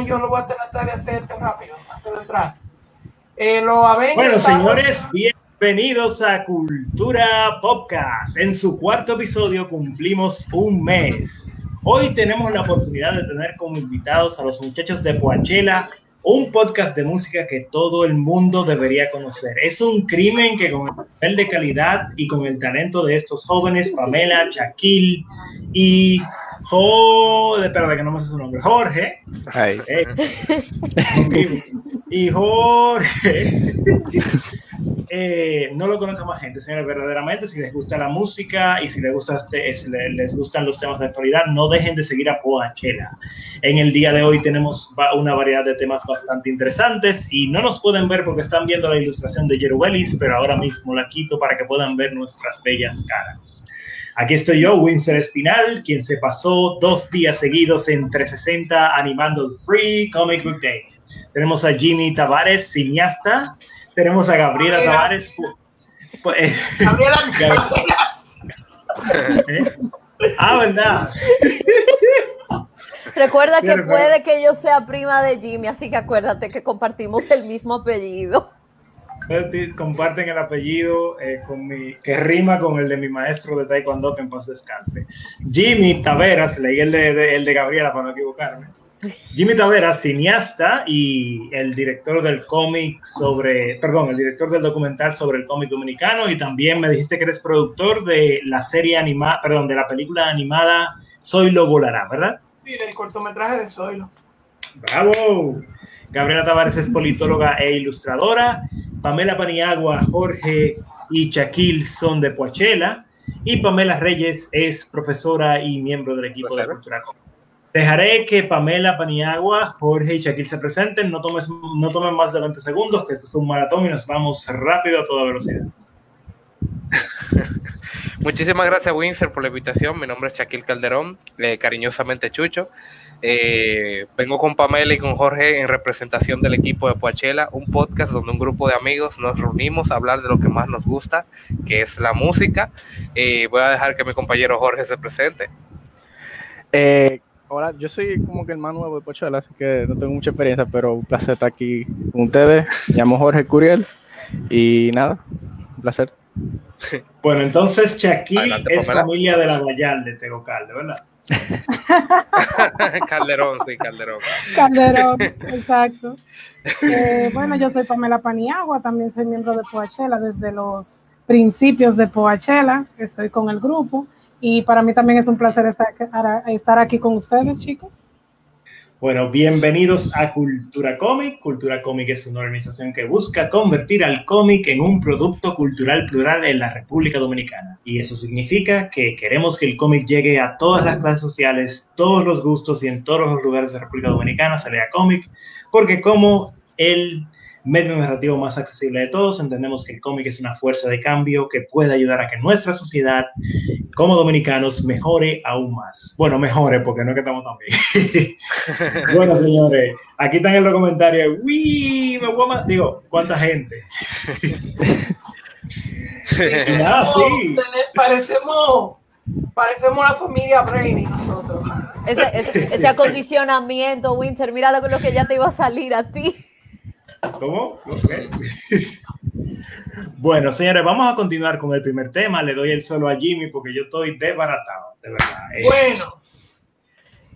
yo lo voy a tratar de hacer rápido, antes de entrar. Eh, lo bueno, señores, bienvenidos a Cultura Podcast. En su cuarto episodio cumplimos un mes. Hoy tenemos la oportunidad de tener como invitados a los muchachos de Poachela, un podcast de música que todo el mundo debería conocer. Es un crimen que con el nivel de calidad y con el talento de estos jóvenes, Pamela, Shaquille y Jorge, espérate que no me sé su nombre, Jorge. Eh, y Jorge. Eh, no lo conozca más gente, señores, verdaderamente, si les gusta la música y si les, gusta este, si les gustan los temas de actualidad, no dejen de seguir a Poachela. En el día de hoy tenemos una variedad de temas bastante interesantes y no nos pueden ver porque están viendo la ilustración de Jeruelis, pero ahora mismo la quito para que puedan ver nuestras bellas caras. Aquí estoy yo, Winsor Espinal, quien se pasó dos días seguidos en 360 animando el Free Comic Book Day. Tenemos a Jimmy Tavares, cineasta. Tenemos a Gabriela Tavares. Eh, Gabriela ¿Eh? Ah, ¿verdad? Recuerda que puede que yo sea prima de Jimmy, así que acuérdate que compartimos el mismo apellido comparten el apellido eh, con mi, que rima con el de mi maestro de taekwondo que en paz descanse. Jimmy Taveras, leí el de, el de Gabriela para no equivocarme. Jimmy Taveras, cineasta y el director del cómic sobre, perdón, el director del documental sobre el cómic dominicano y también me dijiste que eres productor de la serie animada, perdón, de la película animada Zoilo Volará, ¿verdad? Sí, del cortometraje de Zoilo. ¡Bravo! Gabriela Tavares es politóloga e ilustradora. Pamela Paniagua, Jorge y Shaquille son de Poachela. Y Pamela Reyes es profesora y miembro del equipo de Cultura Dejaré que Pamela Paniagua, Jorge y Shaquille se presenten. No, tomes, no tomen más de 20 segundos, que esto es un maratón y nos vamos rápido a toda velocidad. Muchísimas gracias, Windsor, por la invitación. Mi nombre es Shaquille Calderón, eh, cariñosamente Chucho. Eh, vengo con Pamela y con Jorge en representación del equipo de Poachela, un podcast donde un grupo de amigos nos reunimos a hablar de lo que más nos gusta, que es la música. Eh, voy a dejar que mi compañero Jorge se presente. Eh, hola, yo soy como que el más nuevo de Poachela, así que no tengo mucha experiencia, pero un placer estar aquí con ustedes. Me llamo Jorge Curiel y nada, un placer. Bueno, entonces Shaquille es familia de la Guayal de Tegocalde, ¿verdad? Calderón, sí, Calderón. Calderón, exacto. Eh, bueno, yo soy Pamela Paniagua, también soy miembro de Poachela desde los principios de Poachela, estoy con el grupo y para mí también es un placer estar, estar aquí con ustedes, chicos. Bueno, bienvenidos a Cultura Cómic. Cultura Cómic es una organización que busca convertir al cómic en un producto cultural plural en la República Dominicana. Y eso significa que queremos que el cómic llegue a todas las clases sociales, todos los gustos y en todos los lugares de la República Dominicana se lea cómic, porque como el medio narrativo más accesible de todos. Entendemos que el cómic es una fuerza de cambio que puede ayudar a que nuestra sociedad, como dominicanos, mejore aún más. Bueno, mejore, porque no es que estamos tan bien. bueno, señores, aquí están en los comentarios. ¡Uy! Me voy a Digo, ¿cuánta gente? ah, sí. Parecemos parecemos la familia Brady nosotros. Ese, ese, acondicionamiento, Winter, mira lo que ya te iba a salir a ti. ¿Cómo? bueno, señores, vamos a continuar con el primer tema. Le doy el suelo a Jimmy porque yo estoy desbaratado, de verdad. Eh. Bueno,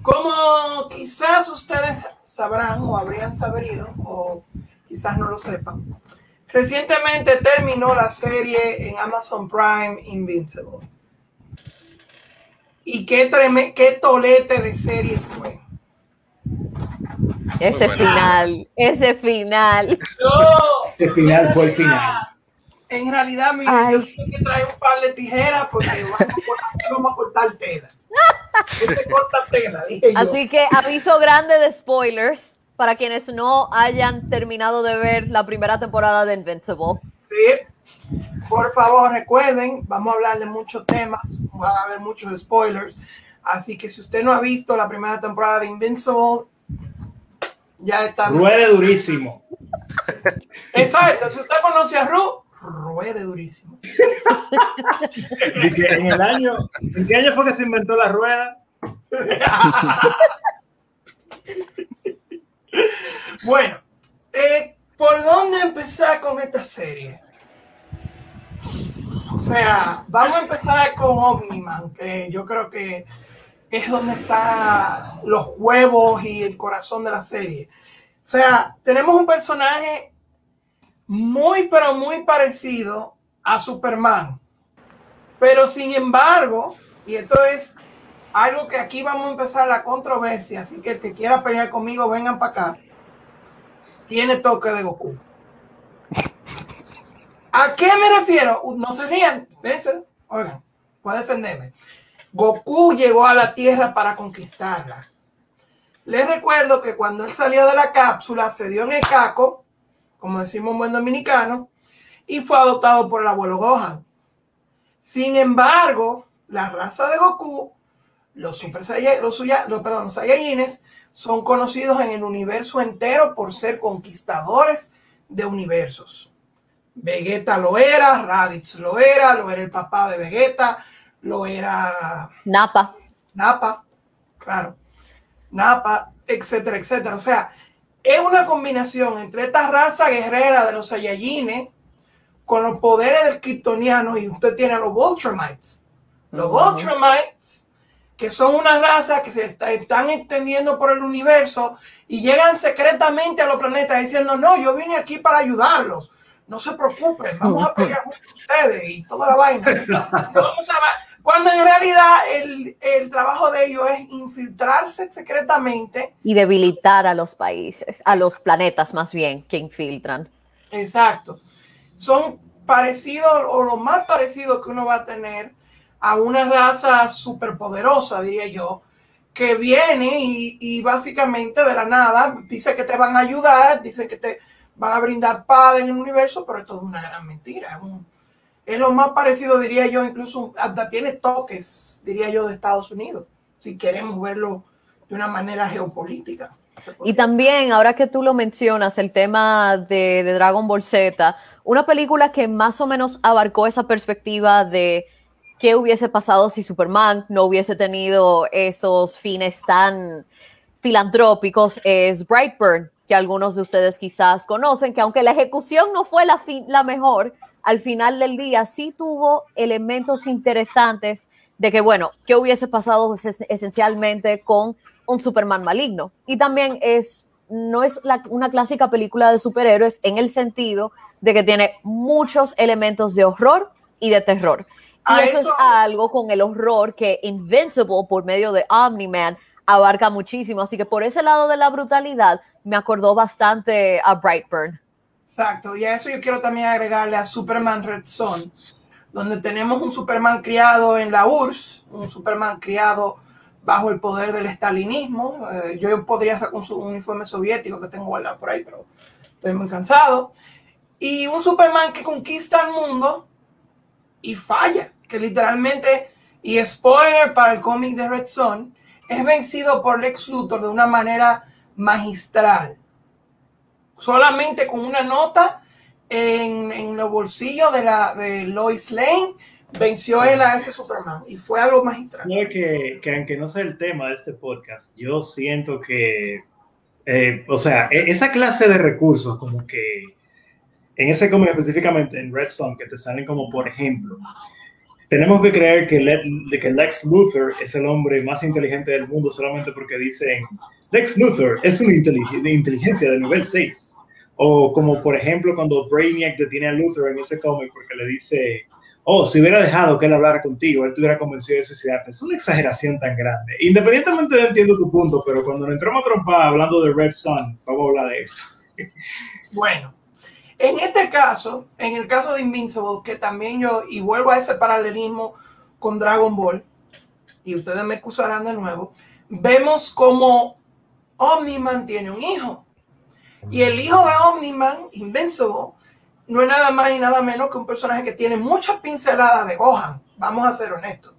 como quizás ustedes sabrán o habrían sabido, o quizás no lo sepan, recientemente terminó la serie en Amazon Prime Invincible. Y qué, qué tolete de serie fue. Ese final, ese final. ese final fue el final. En realidad, mi yo tengo que traer un par de tijeras porque vamos a cortar tela. Este corta tela, Así que aviso grande de spoilers para quienes no hayan terminado de ver la primera temporada de Invincible. Sí, por favor recuerden, vamos a hablar de muchos temas, van a haber muchos spoilers. Así que si usted no ha visto la primera temporada de Invincible, ya está. Ruede durísimo. Exacto. Si usted conoce a Ru, ruede durísimo. en el año, ¿en qué año fue que se inventó la rueda? Bueno, eh, ¿por dónde empezar con esta serie? O sea, vamos a empezar con Omniman, que yo creo que es donde están los huevos y el corazón de la serie. O sea, tenemos un personaje muy, pero muy parecido a Superman. Pero sin embargo, y esto es algo que aquí vamos a empezar la controversia, así que el que quiera pelear conmigo, vengan para acá. Tiene toque de Goku. ¿A qué me refiero? No se rían, oigan, puede defenderme. Goku llegó a la Tierra para conquistarla. Les recuerdo que cuando él salió de la cápsula se dio en el caco, como decimos en buen dominicano, y fue adoptado por el abuelo Gohan. Sin embargo, la raza de Goku, los Super Saiyajines, los, los, perdón, los Saiyajines, son conocidos en el universo entero por ser conquistadores de universos. Vegeta lo era, Raditz lo era, lo era el papá de Vegeta, lo era Napa. Napa, claro. Napa, etcétera, etcétera. O sea, es una combinación entre esta raza guerrera de los Saiyajines con los poderes del Kryptoniano y usted tiene a los Ultramites. Los Ultramites, que son una raza que se están extendiendo por el universo y llegan secretamente a los planetas diciendo, no, yo vine aquí para ayudarlos. No se preocupen, vamos a pelear con ustedes y toda la vaina. Vamos a cuando en realidad el, el, trabajo de ellos es infiltrarse secretamente. Y debilitar a los países, a los planetas más bien, que infiltran. Exacto. Son parecidos o lo más parecido que uno va a tener a una raza superpoderosa, diría yo, que viene y, y, básicamente de la nada dice que te van a ayudar, dice que te van a brindar paz en el universo, pero es todo una gran mentira. Es un, es lo más parecido, diría yo, incluso hasta tiene toques, diría yo, de Estados Unidos, si queremos verlo de una manera geopolítica. Y también, ahora que tú lo mencionas, el tema de, de, Dragon Ball Z, una película que más o menos abarcó esa perspectiva de qué hubiese pasado si Superman no hubiese tenido esos fines tan filantrópicos, es Brightburn, que algunos de ustedes quizás conocen, que aunque la ejecución no fue la, la mejor, al final del día sí tuvo elementos interesantes de que, bueno, ¿qué hubiese pasado esencialmente con un Superman maligno? Y también es, no es la, una clásica película de superhéroes en el sentido de que tiene muchos elementos de horror y de terror. Y eso, eso, es algo con el horror que Invincible, por medio de Omni-Man, abarca muchísimo. Así que por ese lado de la brutalidad, me acordó bastante a Brightburn. Exacto, y a eso yo quiero también agregarle a Superman Red Son, donde tenemos un Superman criado en la URSS, un Superman criado bajo el poder del estalinismo. Eh, yo podría sacar un uniforme soviético que tengo guardado por ahí, pero estoy muy cansado. Y un Superman que conquista el mundo y falla, que literalmente, y spoiler para el cómic de Red Son, es vencido por Lex Luthor de una manera magistral solamente con una nota en, en los bolsillos de, la, de Lois Lane, venció él a ese Superman y fue algo magistral. Que, que aunque no sea el tema de este podcast, yo siento que, eh, o sea, e, esa clase de recursos, como que en ese cómic específicamente, en Redstone, que te salen como por ejemplo, tenemos que creer que, Le, que Lex Luthor es el hombre más inteligente del mundo solamente porque dicen Lex Luthor es una inteligencia de nivel 6. O como por ejemplo cuando Brainiac detiene a Luthor en ese cómic porque le dice, oh, si hubiera dejado que él hablara contigo, él te hubiera convencido de suicidarte. Es una exageración tan grande. Independientemente de entiendo tu punto, pero cuando nos entramos a trompar hablando de Red Sun, vamos a hablar de eso. Bueno, en este caso, en el caso de Invincible, que también yo, y vuelvo a ese paralelismo con Dragon Ball, y ustedes me excusarán de nuevo, vemos como Omni-Man tiene un hijo. Y el hijo de Omni-Man, Invincible, no es nada más y nada menos que un personaje que tiene muchas pinceladas de Gohan. Vamos a ser honestos.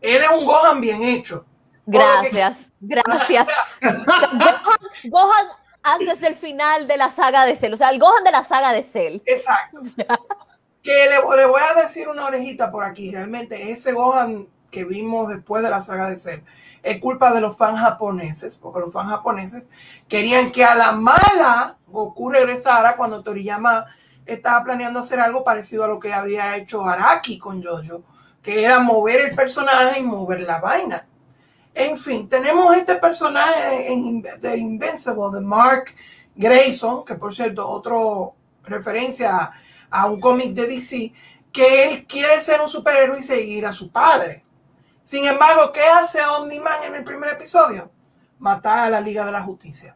Él es un Gohan bien hecho. Gracias, gracias. Gohan, Gohan, antes del final de la saga de Cell, o sea, el Gohan de la saga de Cell. Exacto. que le, le, voy a decir una orejita por aquí. Realmente ese Gohan que vimos después de la saga de Cell es culpa de los fans japoneses, porque los fans japoneses querían que a la mala Goku regresara cuando Toriyama estaba planeando hacer algo parecido a lo que había hecho Araki con Jojo, que era mover el personaje y mover la vaina. En fin, tenemos este personaje en, de Invincible, de Mark Grayson, que por cierto, otro referencia a, un cómic de DC, que él quiere ser un superhéroe y seguir a su padre. Sin embargo, ¿qué hace Omni-Man en el primer episodio? Matar a la Liga de la Justicia.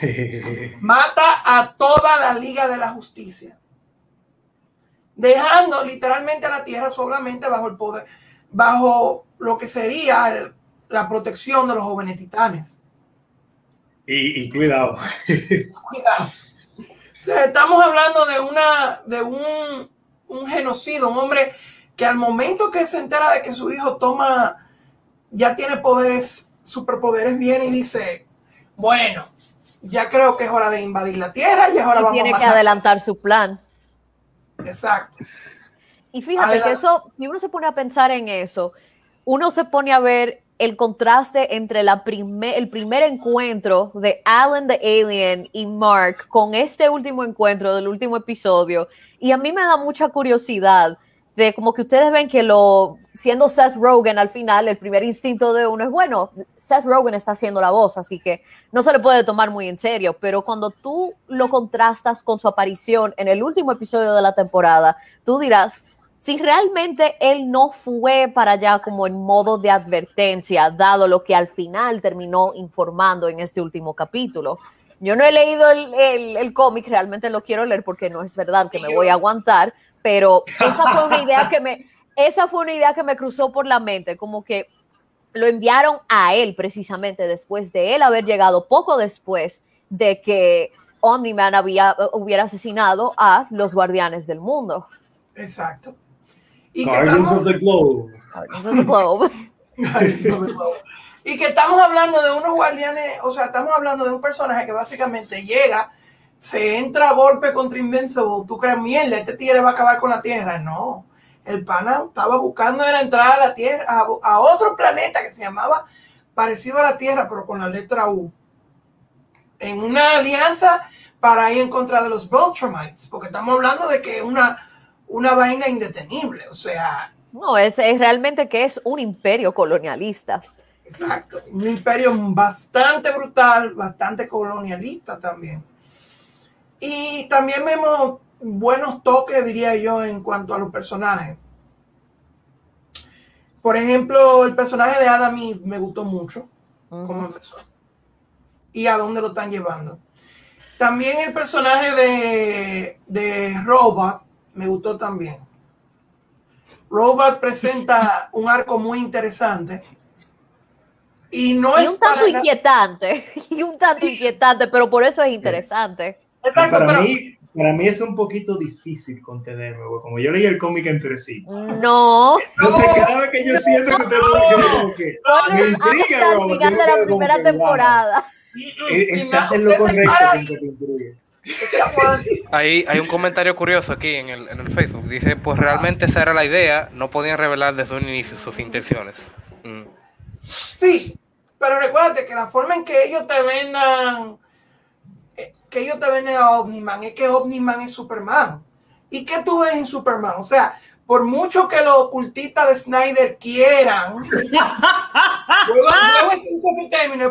Mata a toda la Liga de la Justicia. Dejando literalmente a la Tierra solamente bajo el poder, bajo lo que sería el, la protección de los jóvenes titanes. Y, cuidado. cuidado. estamos hablando de una de un, un genocidio, un hombre que al momento que se entera de que su hijo toma, ya tiene poderes, superpoderes, viene y dice, bueno, ya creo que es hora de invadir la tierra y ahora vamos tiene que adelantar su plan. Exacto. Y fíjate que eso, si uno se pone a pensar en eso, uno se pone a ver el contraste entre la el primer encuentro de Alan the Alien y Mark con este último encuentro del último episodio. Y a mí me da mucha curiosidad de como que ustedes ven que lo, siendo Seth Rogen al final, el primer instinto de uno es, bueno, Seth Rogen está haciendo la voz, así que no se le puede tomar muy en serio, pero cuando tú lo contrastas con su aparición en el último episodio de la temporada, tú dirás, si realmente él no fue para allá como en modo de advertencia, dado lo que al final terminó informando en este último capítulo. Yo no he leído el, cómic, realmente lo quiero leer porque no es verdad que me voy a aguantar, pero esa fue una idea que me, esa fue una idea que me cruzó por la mente, como que lo enviaron a él precisamente después de él haber llegado poco después de que Omni-Man había, hubiera asesinado a los guardianes del mundo. Exacto. Y Guardians of the Globe. Guardians of the Globe. y que estamos hablando de unos guardianes, o sea, estamos hablando de un personaje que básicamente llega, se entra a golpe contra Invincible, tú crees, mierda, este tigre va a acabar con la Tierra. No, el pana estaba buscando era entrar a la Tierra, a, a otro planeta que se llamaba parecido a la Tierra, pero con la letra U. En una alianza para ir en contra de los Voltrumites, porque estamos hablando de que una una vaina indetenible, o sea... No, es, es realmente que es un imperio colonialista. Exacto, un imperio bastante brutal, bastante colonialista también. Y también vemos buenos toques, diría yo, en cuanto a los personajes. Por ejemplo, el personaje de Adam me gustó mucho, empezó. Y a dónde lo están llevando. También el personaje de, de Robot, me gustó también. Robot presenta un arco muy interesante. Y no es un tanto inquietante, y un tanto inquietante, pero por eso es interesante. Exacto, para, mí, para mí es un poquito difícil contenerme, como yo leí el cómic entre sí. No. Entonces, cada vez que yo siento que ustedes no, que no, me intriga, al final de la primera temporada. Estás en lo correcto intriga. Hay, un comentario curioso aquí en el, en el, Facebook. Dice, pues realmente esa era la idea, no podían revelar desde un inicio sus intenciones. Mm. Sí, pero recuérdate que la forma en que ellos te vendan, eh, que ellos te venden a Omniman es que Omniman es Superman. ¿Y qué tú ves en Superman? O sea, por mucho que los ocultistas de Snyder quieran,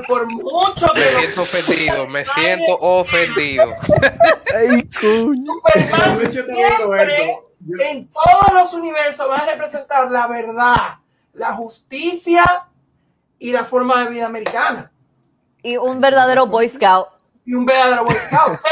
por mucho que me siento ofendido, me siento ofendido. Ay, en todos los universos va a representar la verdad, la justicia y la forma de vida americana. Y un verdadero Boy Scout. Y un verdadero Boy Scout. O sea,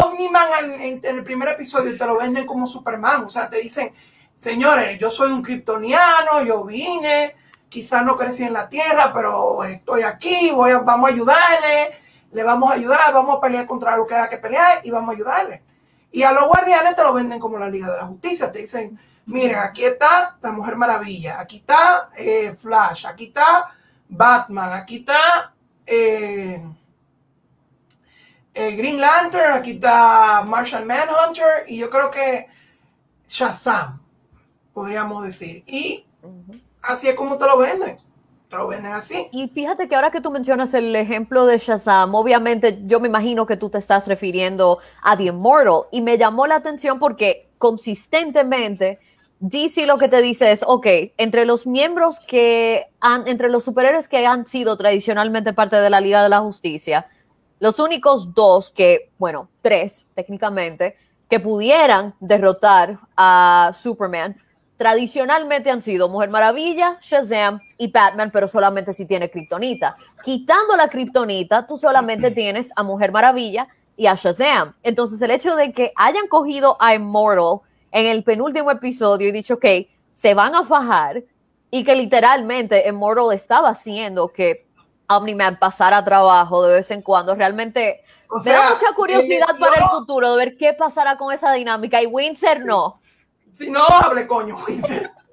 Omni-Man en, el primer episodio te lo venden como Superman. O sea, te dicen, señores, yo soy un kryptoniano, yo vine, quizás no crecí en la Tierra, pero estoy aquí, vamos a ayudarle, le vamos a ayudar, vamos a pelear contra lo que haya que pelear y vamos a ayudarle. Y a los guardianes te lo venden como la Liga de la Justicia, te dicen, miren, aquí está la Mujer Maravilla, aquí está eh, Flash, aquí está Batman, aquí está... Eh, eh, Green Lantern, aquí está Martian Manhunter y yo creo que Shazam podríamos decir. Y así es como te lo venden. te lo venden así. Y fíjate que ahora que tú mencionas el ejemplo de Shazam, obviamente yo me imagino que tú te estás refiriendo a The Immortal y me llamó la atención porque consistentemente DC lo que te dice es, ok, entre los miembros que han, entre los superhéroes que han sido tradicionalmente parte de la Liga de la Justicia, los únicos dos que, bueno, tres técnicamente, que pudieran derrotar a Superman tradicionalmente han sido Mujer Maravilla, Shazam y Batman, pero solamente si tiene Kryptonita. Quitando la Kryptonita, tú solamente tienes a Mujer Maravilla y a Shazam. Entonces, el hecho de que hayan cogido a Immortal en el penúltimo episodio y dicho, ok, se van a fajar y que literalmente Immortal estaba haciendo que Omni-Man pasara trabajo de vez en cuando, realmente O me da mucha curiosidad él para el futuro de ver qué pasará con esa dinámica y Windsor no. Si no hable, coño.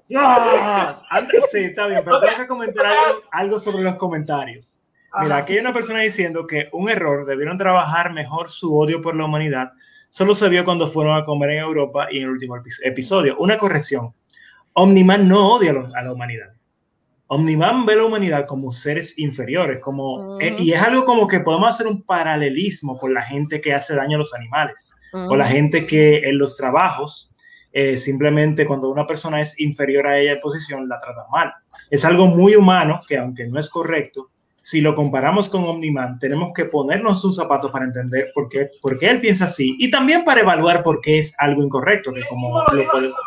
Anda- Sí, está bien, pero O sea, tengo que comentar algo, algo sobre los comentarios. Mira, Ajá. aquí hay una persona diciendo que un error, debieron trabajar mejor su odio por la humanidad, solo se vio cuando fueron a comer en Europa y en el último epi- episodio. Una corrección. Omniman no odia a la humanidad. Omniman ve a la humanidad como seres inferiores, como, Ujú. eh, y es algo como que podemos hacer un paralelismo con la gente que hace daño a los animales o la gente que en los trabajos eh, simplemente cuando una persona es inferior a ella en posición la trata mal. Es algo muy humano que aunque no es correcto, si lo comparamos con Omniman, tenemos que ponernos sus zapatos para entender por qué, por qué él piensa así y también para evaluar por qué es algo incorrecto, que como mismo lo lo dijo puede- de su-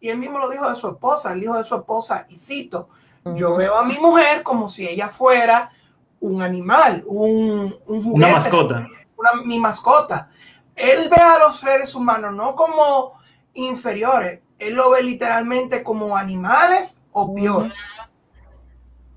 y él mismo lo dijo de su esposa, el hijo de su esposa, y cito, yo veo a mi mujer como si ella fuera un animal, un, un juguete, una mascota. una- mi mascota. Él ve a los seres humanos no como inferiores, él lo ve literalmente como animales o peor.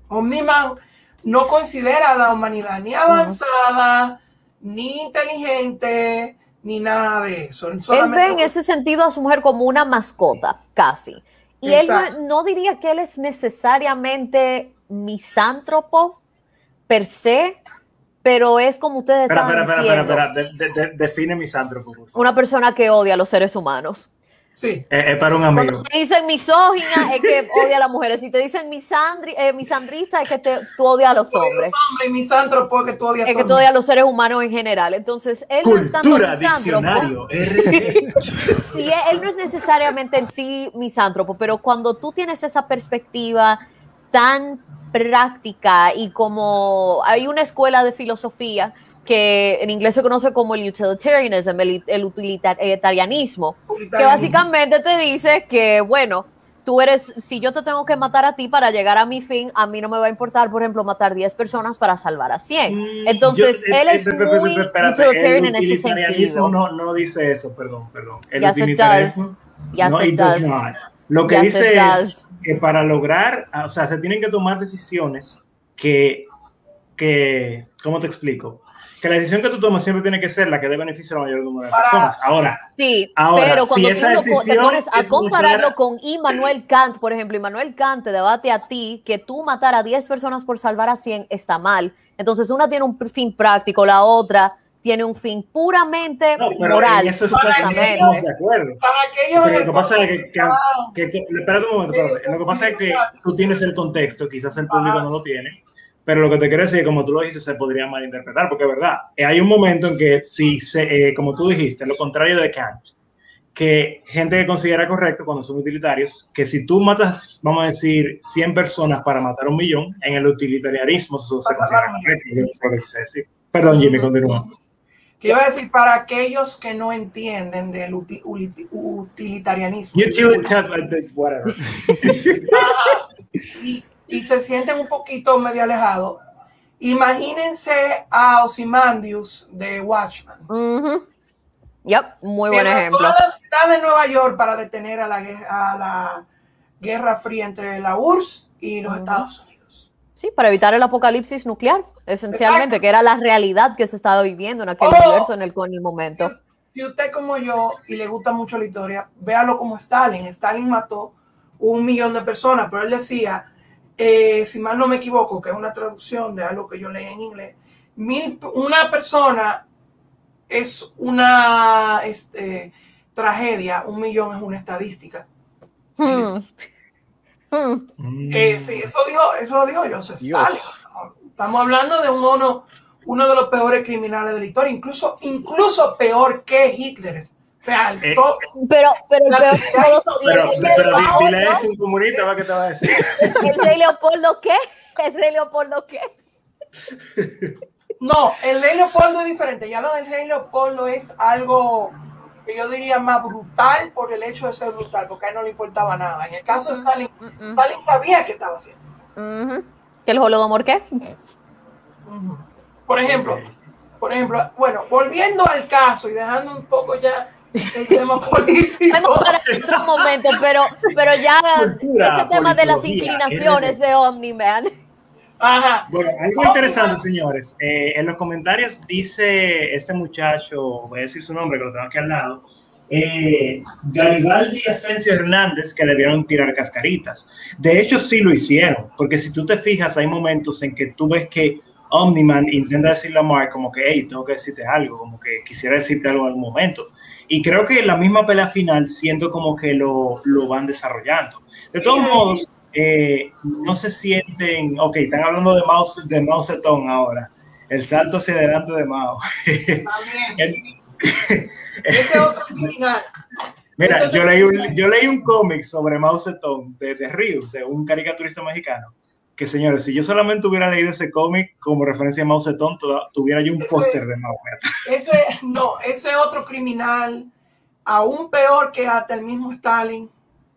Omniman no considera a la humanidad ni avanzada, ni inteligente, ni nada de eso. Él ve en ese sentido a su mujer como una mascota, casi. Y él no, no diría que él es necesariamente misántropo per se, pero es como ustedes Espera, espera, espera, diciendo, espera, espera, de- define misántropo, por favor. una persona que odia a los seres humanos. Sí. Es para un amigo. Cuando te dicen misógina es que odia a las mujeres. Si te dicen misandri, eh, misandrista es que te, tú odias a los hombres. Hombre, y misántropo que tú odias Es que tú odias a los seres humanos en general. Entonces, él no es tanto Cultura, misántropo. diccionario. Sí, él no es necesariamente en sí misántropo, pero cuando tú tienes esa perspectiva tan práctica y como hay una escuela de filosofía que en inglés se conoce como el utilitarianism, el, el utilitarianismo, que básicamente te dice que, bueno, tú eres, si yo te tengo que matar a ti para llegar a mi fin, a mí no me va a importar, por ejemplo, matar 10 personas para salvar a 100. Entonces, Yo- eh, él eh, es espérate, muy espérate, utilitarian el en ese utilitarianismo sentido. No, no dice eso, perdón, perdón. El Yes, it utilitarianismo. Yes, no, it does does. not. Lo que Yes, dice es does. Que para lograr, ah, o sea, se tienen que tomar decisiones que, que, ¿cómo te explico? Que la decisión que tú tomas siempre tiene que ser la que dé beneficio a la mayor número de personas. Ahora, Sí, Ahora, pero si cuando tú esa lo co- te decisión pones a compararlo con Immanuel Kant, por ejemplo, Immanuel Kant te debate a ti que tú matar a 10 personas por salvar a 100 está mal. Entonces, una tiene un fin práctico, la otra tiene un fin puramente no, pero moral, en eso, es- estamos de acuerdo. Pero lo que pasa es que, que- que- que- espérate un momento, espérate. Lo que pasa es que tú tienes el contexto, quizás el público Ajá. no lo tiene, pero lo que te quiero decir, como tú lo dices, se podría malinterpretar, porque es verdad, eh, hay un momento en que, si se, eh, como tú dijiste, lo contrario de Kant, que gente que considera correcto cuando son utilitarios, que si tú matas, vamos a decir, 100 personas para matar un millón, en el utilitarianismo eso se considera correcto. Perdón, Jimmy, continúa. Que iba a decir para aquellos que no entienden del uti- utilitarianismo whatever. Y, y se sienten un poquito medio alejados. Imagínense a Ozymandias de Watchmen. Ujú. Yep, muy buen ejemplo. a la ciudad de Nueva York para detener a la, guerra- a la Guerra Fría entre la URSS y los Ujú. Estados Unidos. Sí, para evitar el apocalipsis nuclear, esencialmente, Exacto. que era la realidad que se estaba viviendo en aquel Oh. universo en el, en el momento. Si usted como yo y le gusta mucho la historia, véalo como Stalin. Stalin mató un millón de personas, pero él decía, eh, si mal no me equivoco, que es una traducción de algo que yo leí en inglés, mil, una persona es una este, tragedia, un millón es una estadística. Hmm. Hmm. Eh, sí, eso dijo, eso dijo Joseph Dios. Stalin. Estamos hablando de un uno, uno de los peores criminales de la historia, incluso, incluso peor que Hitler. O sea, el Eh, Pero, pero el peor de todos Pero, el, pero dile eso a un comunista, ¿va? ¿qué te va a decir? ¿El rey Leopoldo qué? ¿El rey Leopoldo qué? no, el rey Leopoldo es diferente. Ya lo del rey Leopoldo es algo que yo diría más brutal por el hecho de ser brutal, porque a él no le importaba nada. En el caso de Stalin, Mm, Stalin sabía qué estaba haciendo. mm. Ujú. ¿Que el holodomor qué? Por ejemplo, por ejemplo, bueno, volviendo al caso y dejando un poco ya el tema político. Vamos para otro momento, pero, pero ya Cultura, este tema de las inclinaciones de Omni-Man. Ajá. Bueno, algo interesante, señores. Eh, en los comentarios dice este muchacho, voy a decir su nombre, que lo tengo aquí al lado, eh, Garibaldi y Asensio Hernández, que debieron tirar cascaritas. De hecho, sí lo hicieron, porque si tú te fijas, hay momentos en que tú ves que Omniman intenta decirle a Mark como que, hey, tengo que decirte algo, como que quisiera decirte algo en algún momento. Y creo que la misma pelea final siento como que lo, lo van desarrollando. De todos Sí. modos, eh, no se sienten, ok, están hablando de Mao, de Mao Zedong ahora, el salto hacia adelante de Mao. Ese otro criminal. Mira, yo leí un, yo leí un cómic sobre Mao Zedong de, de Ríos, de un caricaturista mexicano, que señores, si yo solamente hubiera leído ese cómic como referencia a Mao Zedong, toda- tuviera yo un póster de Mao. Ese, no, ese otro criminal, aún peor que hasta el mismo Stalin,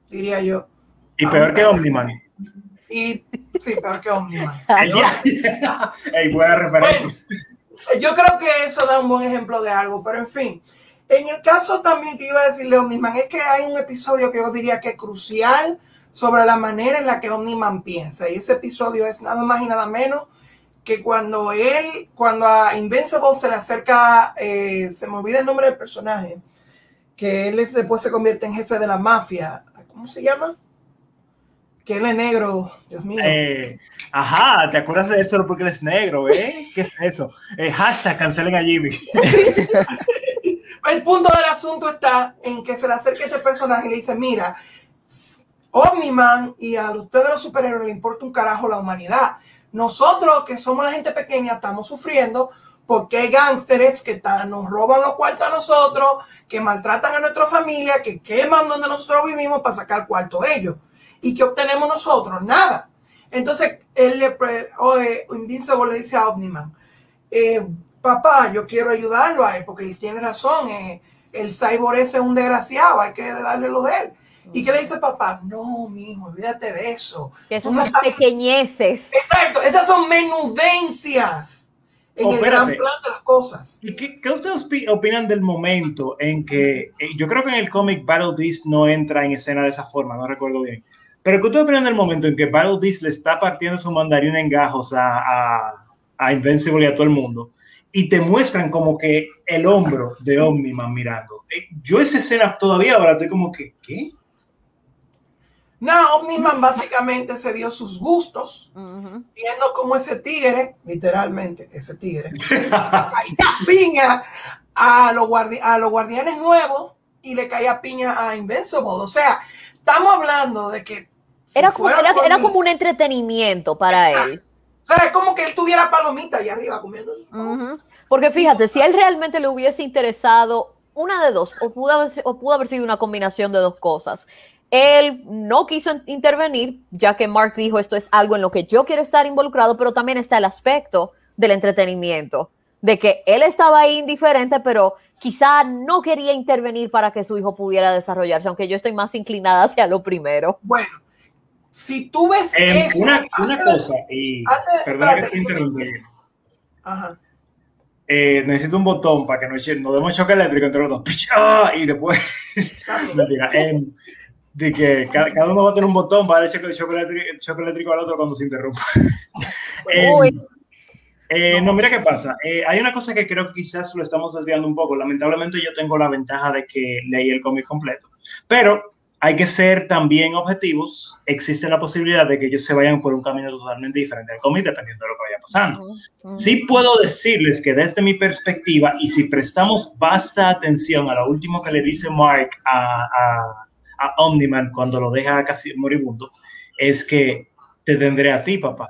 diría yo. Y peor que Omniman. Y sí, peor que Omniman. Ya. Ey, buena referencia. Yo creo que eso da un buen ejemplo de algo, pero en fin. En el caso también que iba a decirle Omniman, es que hay un episodio que yo diría que es crucial sobre la manera en la que Omniman piensa. Y ese episodio es nada más y nada menos que cuando él, cuando a Invincible se le acerca, eh, se me olvida el nombre del personaje, que él es- después se convierte en jefe de la mafia. ¿Cómo se llama? Que él es negro, Dios mío. Eh, ajá, ¿te acuerdas de eso solo porque él es negro, eh? ¿Qué es eso? Eh, hashtag cancelen a Jimmy. El punto del asunto está en que se le acerca este personaje y le dice, mira, Omniman y a ustedes los superhéroes le importa un carajo la humanidad. Nosotros, que somos la gente pequeña, estamos sufriendo porque hay gángsteres que nos roban los cuartos a nosotros, que maltratan a nuestra familia, que queman donde nosotros vivimos para sacar cuarto de ellos. ¿Y qué obtenemos nosotros? Nada. Entonces, él le, pre- o, eh, Invincible le dice a Omniman, eh, papá, yo quiero ayudarlo a él, porque él tiene razón, eh, el cyborg ese es un desgraciado, hay que darle lo de él. ¿Y qué le dice papá? No, mijo, olvídate de eso. Que esas son estás- pequeñeces. Exacto, esas son menudencias en Oh, el gran espérate. plan de las cosas. ¿Y qué, qué ustedes opi- opinan del momento en que, eh, yo creo que en el cómic Battle Beast no entra en escena de esa forma, no recuerdo bien, pero ¿qué ustedes opinan del momento en que Battle Beast le está partiendo su mandarín en gajos a, a, a Invincible y a todo el mundo? Y te muestran como que el hombro de Omniman mirando. Eh, Yo esa escena todavía ahora estoy como que, ¿qué? No, Omniman básicamente se dio sus gustos, Ujú. viendo cómo ese tigre, literalmente, ese tigre, caía piña a los, guardi- a los guardianes nuevos y le caía piña a Invincible. O sea, estamos hablando de que. si Era como, era, como un entretenimiento para Exacto. él. O sea, es como que él tuviera palomita ahí arriba comiendo. Ujú. Porque fíjate, si a él realmente le hubiese interesado una de dos, o pudo, haber, o pudo haber sido una combinación de dos cosas. Él no quiso in- intervenir, ya que Mark dijo esto es algo en lo que yo quiero estar involucrado, pero también está el aspecto del entretenimiento, de que él estaba ahí indiferente, pero quizá no quería intervenir para que su hijo pudiera desarrollarse, aunque yo estoy más inclinada hacia lo primero. Bueno, si tú ves. Eh, eso, una, una antes cosa, y antes- perdona que te interrumpa. Ajá. Eh, necesito un botón para que no, eche- no demos choque eléctrico entre los dos. ¡Ah! Y después, mentira, em, de que cada, cada uno va a tener un botón para darle choque, choque eléctrico, choque eléctrico al otro cuando se interrumpa. Em, Uy. Eh, no, mira qué pasa. Eh, hay una cosa que creo que quizás lo estamos desviando un poco. Lamentablemente yo tengo la ventaja de que leí el cómic completo. Pero hay que ser también objetivos. Existe la posibilidad de que ellos se vayan por un camino totalmente diferente al cómic dependiendo de lo que vaya pasando. Ujú. Sí puedo decirles que desde mi perspectiva, y si prestamos vasta atención a lo último que le dice Mark a, a, a Omniman cuando lo deja casi moribundo, es que te tendré a ti, papá.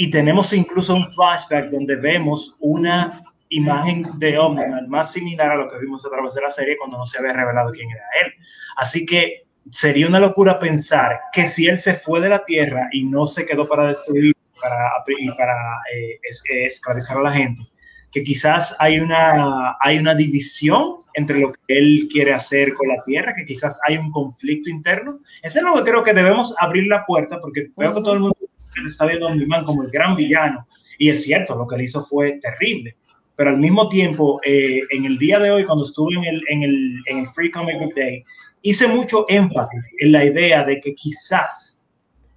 Y tenemos incluso un flashback donde vemos una imagen de Omniman más similar a lo que vimos a través de la serie cuando no se había revelado quién era él. Así que sería una locura pensar que si él se fue de la Tierra y no se quedó para destruir para, y para eh, esclavizar a la gente, que quizás hay una, hay una división entre lo que él quiere hacer con la Tierra, que quizás hay un conflicto interno. Ese es lo que creo que debemos abrir la puerta, porque veo que todo el mundo está viendo a Omniman como el gran villano, y es cierto, lo que él hizo fue terrible, pero al mismo tiempo, eh, en el día de hoy, cuando estuve en el, en el, en el Free Comic Book Day, hice mucho énfasis en la idea de que quizás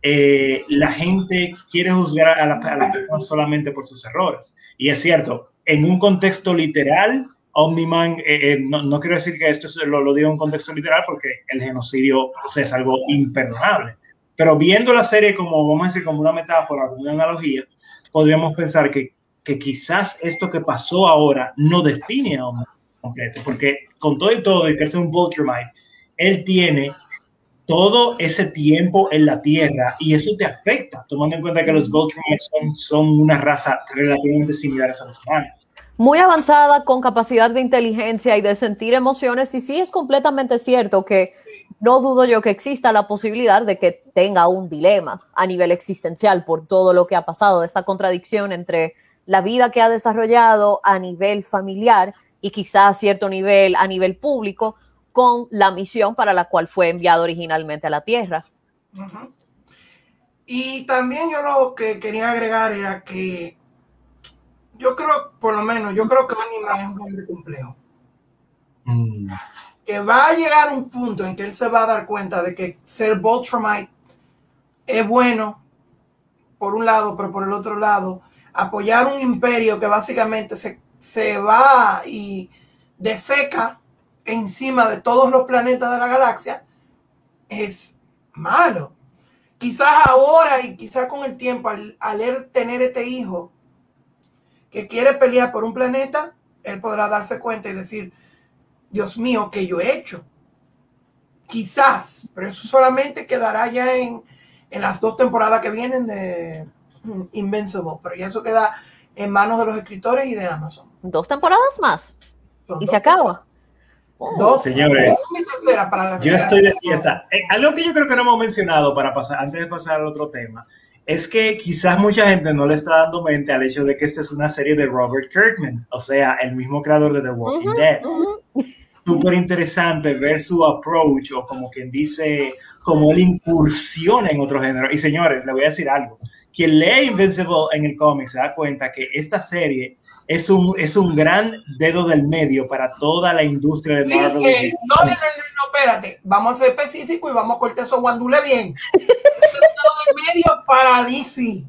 eh, la gente quiere juzgar a la, a solamente por sus errores. Y es cierto, en un contexto literal, Omniman, eh, eh, no, quiero decir que esto lo, lo, digo en un contexto literal porque el genocidio es algo imperdonable, pero viendo la serie como, vamos a decir, como una metáfora, como una analogía, podríamos pensar que, que quizás esto que pasó ahora no define a Omniman completo, porque con todo y todo, y que es un Vulture Mind, él tiene todo ese tiempo en la Tierra y eso te afecta, tomando en cuenta que los Voltron son, son una raza relativamente similar a los humanos. Muy avanzada, con capacidad de inteligencia y de sentir emociones, y sí es completamente cierto que no dudo yo que exista la posibilidad de que tenga un dilema a nivel existencial por todo lo que ha pasado, esta contradicción entre la vida que ha desarrollado a nivel familiar y quizás a cierto nivel a nivel público, con la misión para la cual fue enviado originalmente a la Tierra. Y también yo lo que quería agregar era que yo creo, por lo menos, yo creo que Animal es un hombre complejo. Mm. Que va a llegar un punto en que él se va a dar cuenta de que ser Voltramite es bueno, por un lado, pero por el otro lado, apoyar un imperio que básicamente se, se va y defeca encima de todos los planetas de la galaxia es malo. Quizás ahora y quizás con el tiempo, al, al tener este hijo que quiere pelear por un planeta, él podrá darse cuenta y decir, Dios mío, ¿qué yo he hecho? Quizás, pero eso solamente quedará ya en, en las dos temporadas que vienen de Invincible, pero ya eso queda en manos de los escritores y de Amazon. Dos temporadas más. y se acaba. Dos, señores. yo estoy de fiesta. Eh, algo que yo creo que no hemos mencionado para pasar, antes de pasar al otro tema, es que quizás mucha gente no le está dando mente al hecho de que esta es una serie de Robert Kirkman, o sea, el mismo creador de The Walking Dead. Súper interesante ver su approach o como quien dice, como él incursiona en otro género. Y señores, le voy a decir algo. Quien lee Invincible en el cómic se da cuenta que esta serie es un, es un gran dedo del medio para toda la industria de Marvel. no, no, no, no, espérate. Vamos a ser específicos y vamos a cortar esos guandule bien. dedo del medio para DC.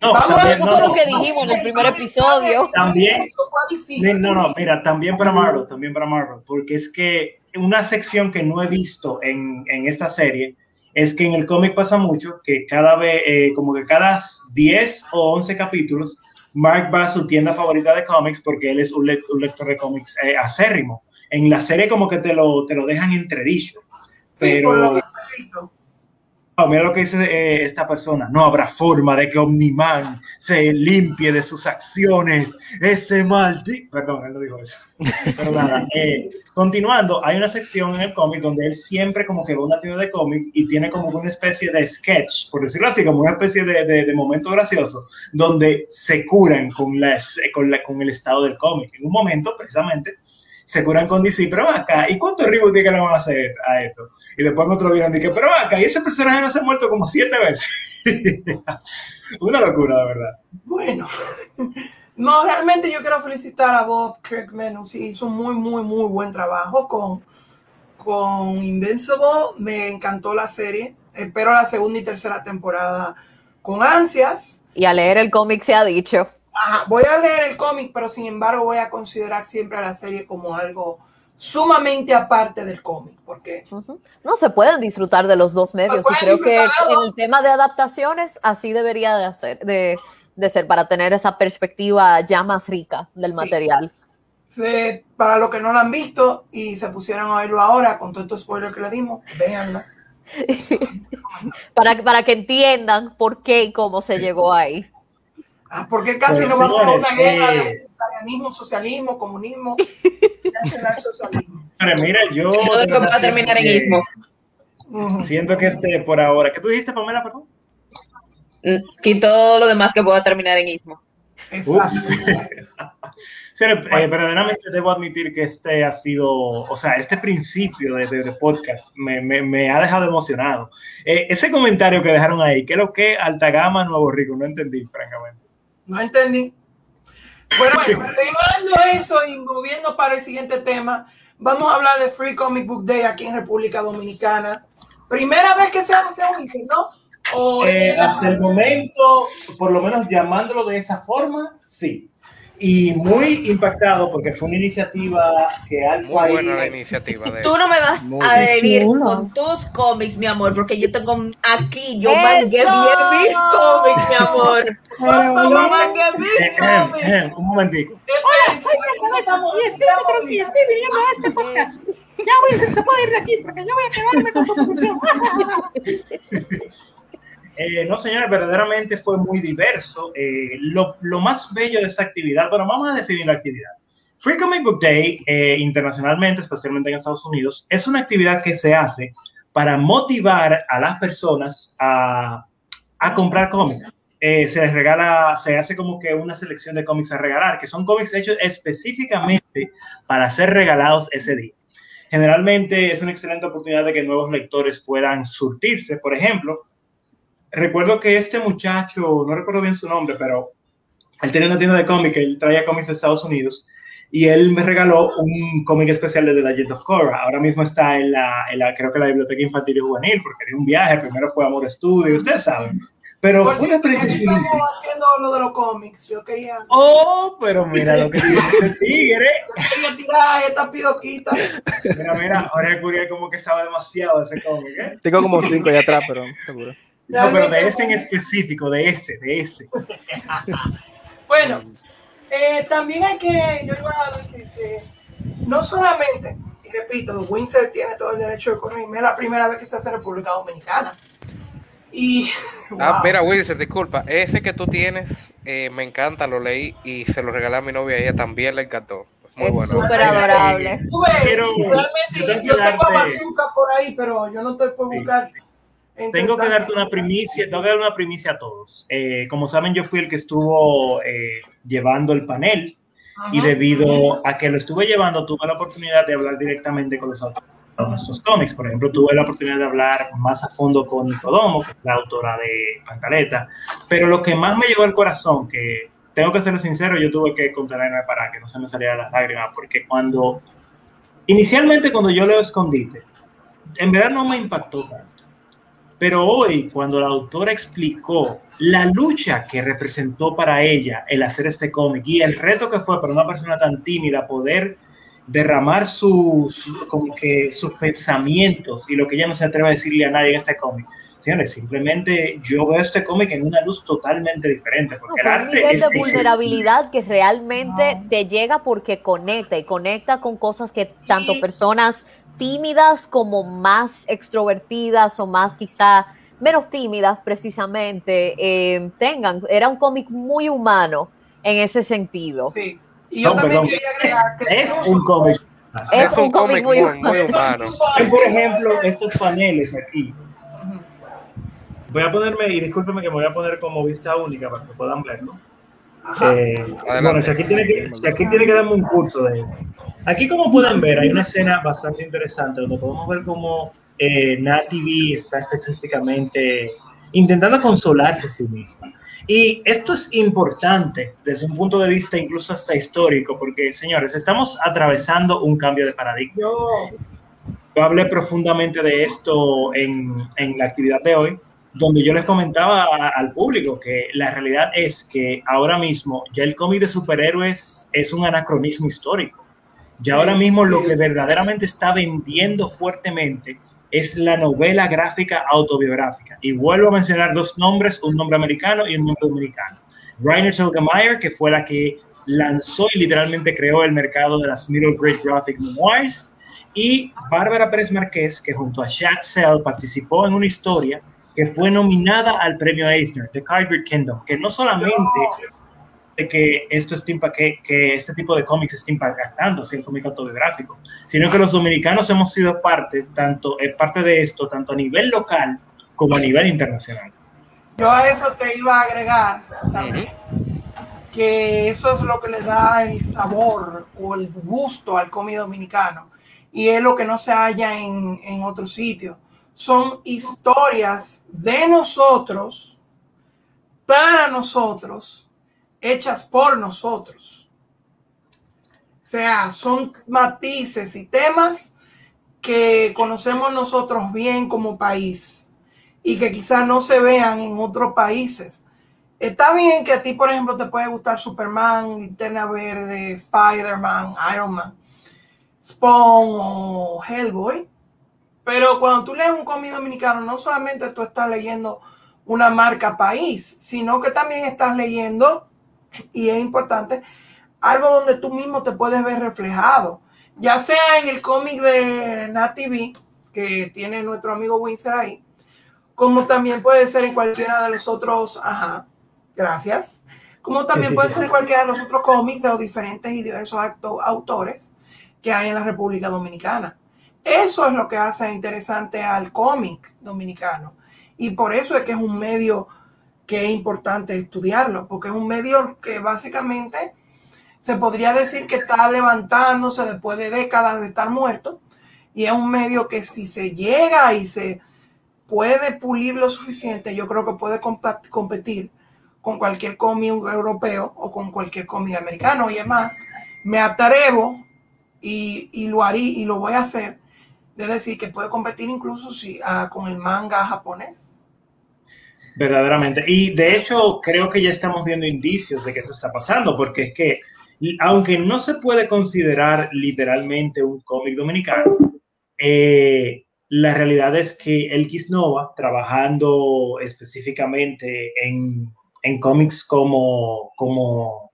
No, también, eso fue lo que dijimos en el primer episodio. También, no, no, mira, también para Marvel, también para Marvel, porque es que una sección que no he visto en, en esta serie es que en el cómic pasa mucho que cada vez, eh, como que cada 10 o 11 capítulos, Mark va a su tienda favorita de cómics porque él es un, lector de cómics eh, acérrimo. En la serie como que te lo, te lo dejan entredicho. Pero... Mira lo que dice eh, esta persona. No habrá forma de que Omniman se limpie de sus acciones. Ese maldito. Perdón, él no dijo eso. Pero nada. Eh, continuando, hay una sección en el cómic donde él siempre como que va a una tienda de cómic y tiene como una especie de sketch, por decirlo así, como una especie de, de, momento gracioso, donde se curan con, las, con, la, con el estado del cómic. En un momento, precisamente, se curan con DC, pero acá, ¿y cuánto reboot que le van a hacer a esto? Y después en otro dije, pero acá, y ese personaje no se ha muerto como siete veces. Una locura, de verdad. Bueno, no, realmente yo quiero felicitar a Bob Kirkman, hizo un muy, muy, muy buen trabajo con, con Invincible. Me encantó la serie. Espero la segunda y tercera temporada con ansias. Y a leer el cómic se ha dicho. Voy a leer el cómic, pero sin embargo voy a considerar siempre a la serie como algo sumamente aparte del cómic, porque no se pueden disfrutar de los dos medios y creo que en el tema de adaptaciones así debería de, hacer, de, ser para tener esa perspectiva ya más rica del material. para los que no lo han visto y se pusieron a verlo ahora con todo estos spoilers que le dimos, véanlo. para, para que entiendan por qué y cómo se llegó ahí. Ah, porque casi Pues, no vamos a una guerra eh, de vegetarianismo, socialismo, comunismo, nacionalsocialismo. Pero mira, yo. Todo lo que va a terminar en siento ismo. Que- Siento que este por ahora. ¿Qué tú dijiste, Pamela, perdón? Mm, Y todo lo demás que pueda terminar en ismo. Exacto. Señores, eh, verdaderamente debo admitir que este ha sido, o sea, este principio de, de- de podcast me, me- me ha dejado emocionado. Eh, ese comentario que dejaron ahí, que es lo que alta gama Nuevo Rico, no entendí, francamente. No entendí. Bueno, dejando eso y moviendo para el siguiente tema, vamos a hablar de Free Comic Book Day aquí en República Dominicana. Primera vez que se anuncia un ¿no? O Eh, era- hasta el momento, por lo menos llamándolo de esa forma, sí. Y muy impactado porque fue una iniciativa que Alfa Muy ahí- buena la iniciativa de Tú no me vas Muy a venir Chulo. con tus cómics, mi amor, porque yo tengo aquí, yo ¡Eso! mangué bien mis cómics, mi amor. Yo mangué mis cómics. un momentico. Hola, soy estamos Y estoy, otro- y estoy viniendo a este podcast. Ya Wilson se puede ir de aquí porque yo voy a quedarme con su posición. Eh, no, señores, verdaderamente fue muy diverso. Eh, lo, más bello de esta actividad, bueno, vamos a definir la actividad. Free Comic Book Day, eh, internacionalmente, especialmente en Estados Unidos, es una actividad que se hace para motivar a las personas a, comprar cómics. Se les regala, se hace como que una selección de cómics a regalar, que son cómics hechos específicamente para ser regalados ese día. Generalmente es una excelente oportunidad de que nuevos lectores puedan surtirse. Por ejemplo, recuerdo que este muchacho, no recuerdo bien su nombre, pero él tenía una tienda de cómics, él traía cómics de Estados Unidos y él me regaló un cómic especial de The Legend of Korra. Ahora mismo está en la, en la creo que la biblioteca infantil y juvenil, porque dio un viaje, primero fue Amor Estudio, ustedes saben. Pero Por fue una experiencia haciendo lo de los cómics. Yo quería, Oh, pero mira lo que tiene ese tigre. quería tirar esta pidoquita. Mira, mira, Jorge Curiel como que sabe demasiado de ese cómic, ¿eh? Tengo como cinco allá atrás, pero seguro. No, pero de ese en específico, de ese, de ese. Bueno, eh, también hay que, yo iba a decir que no solamente, y repito, Windsor tiene todo el derecho de correr, es la primera vez que se hace en República Dominicana. Y, Ah, mira, Wilson, disculpa. Ese que tú tienes, eh, me encanta, lo leí y se lo regalé a mi novia y a ella también le encantó. Muy Es bueno. súper adorable. Tú ves, Quiero- realmente yo tengo que yo tengo a Bazooka por ahí, pero yo no estoy por buscar. Tengo que darte una primicia, tengo que dar una primicia a todos. Eh, como saben, yo fui el que estuvo eh, llevando el panel y Ajá. debido a que lo estuve llevando, tuve la oportunidad de hablar directamente con los autores de nuestros cómics. Por ejemplo, tuve la oportunidad de hablar más a fondo con Nicodomo, que es la autora de Pantaleta. Pero lo que más me llegó al corazón, que tengo que ser sincero, yo tuve que contenerme para que no se me salieran las lágrimas, porque cuando, inicialmente cuando yo leo Escondite, en verdad no me impactó tanto. Pero hoy, cuando la autora explicó la lucha que representó para ella el hacer este cómic y el reto que fue para una persona tan tímida poder derramar su, su- como que sus pensamientos y lo que ella no se atreve a decirle a nadie en este cómic. Señores, simplemente yo veo este cómic en una luz totalmente diferente. No, Porque fue el un arte nivel es de vulnerabilidad que realmente te llega porque conecta y conecta con cosas que tanto Y- personas tímidas como más extrovertidas o más quizá menos tímidas precisamente eh, tengan. Era un cómic muy humano en ese sentido. Sí. Y yo No, también perdón. quería agregar que Es un cómic. Es un cómic muy muy, muy humano. Ven, por ejemplo, estos paneles aquí. Voy a ponerme, y discúlpeme que me voy a poner como vista única para que puedan verlo. Eh, bueno, si aquí, tiene que, si aquí tiene que darme un curso de esto. Aquí, como pueden ver, hay una escena bastante interesante donde podemos ver cómo eh, Nat TV está específicamente intentando consolarse a sí misma. Y esto es importante desde un punto de vista incluso hasta histórico, porque, señores, estamos atravesando un cambio de paradigma. Yo, Yo hablé profundamente de esto en, en la actividad de hoy, donde yo les comentaba a- al público que la realidad es que ahora mismo ya el cómic de superhéroes es un anacronismo histórico. Ya ahora mismo lo que verdaderamente está vendiendo fuertemente es la novela gráfica autobiográfica. Y vuelvo a mencionar dos nombres, un nombre americano y un nombre dominicano. Rainer Selgemeier, que fue la que lanzó y literalmente creó el mercado de las middle grade graphic memoirs, y Bárbara Pérez Márquez, que junto a Shaq Sell participó en una historia que fue nominada al premio Eisner, The Kyber Kingdom, que no solamente de que esto está que, que este tipo de cómics está impactando así el cómic autobiográfico, sino que los dominicanos hemos sido parte, tanto, es parte de esto, tanto a nivel local como a nivel internacional. Yo a eso te iba a agregar también, que eso es lo que le da el sabor o el gusto al cómic dominicano y es lo que no se halla en, en otro sitio. Son historias de nosotros, para nosotros, hechas por nosotros. O sea, son matices y temas que conocemos nosotros bien como país y que quizás no se vean en otros países. Está bien que a ti, por ejemplo, te puede gustar Superman, Linterna Verde, Spider-Man, Iron Man, Spawn o Hellboy, pero cuando tú lees un cómic dominicano, no solamente tú estás leyendo una marca país, sino que también estás leyendo y es importante, algo donde tú mismo te puedes ver reflejado, ya sea en el cómic de Nat TV, que tiene nuestro amigo Windsor ahí, como también puede ser en cualquiera de los otros, ajá, gracias, como también puede ser en cualquiera de los otros cómics de los diferentes y diversos autores que hay en la República Dominicana. Eso es lo que hace interesante al cómic dominicano. Y por eso es que es un medio que es importante estudiarlo, porque es un medio que básicamente se podría decir que está levantándose después de décadas de estar muerto, y es un medio que si se llega y se puede pulir lo suficiente, yo creo que puede competir con cualquier cómic europeo o con cualquier cómic americano. Y es más, me atrevo y, y, lo haré y lo voy a hacer, de decir que puede competir incluso si, ah, con el manga japonés verdaderamente. Y de hecho, creo que ya estamos viendo indicios de que eso está pasando, porque es que, aunque no se puede considerar literalmente un cómic dominicano, eh, la realidad es que el Nova, trabajando específicamente en, en cómics como, como,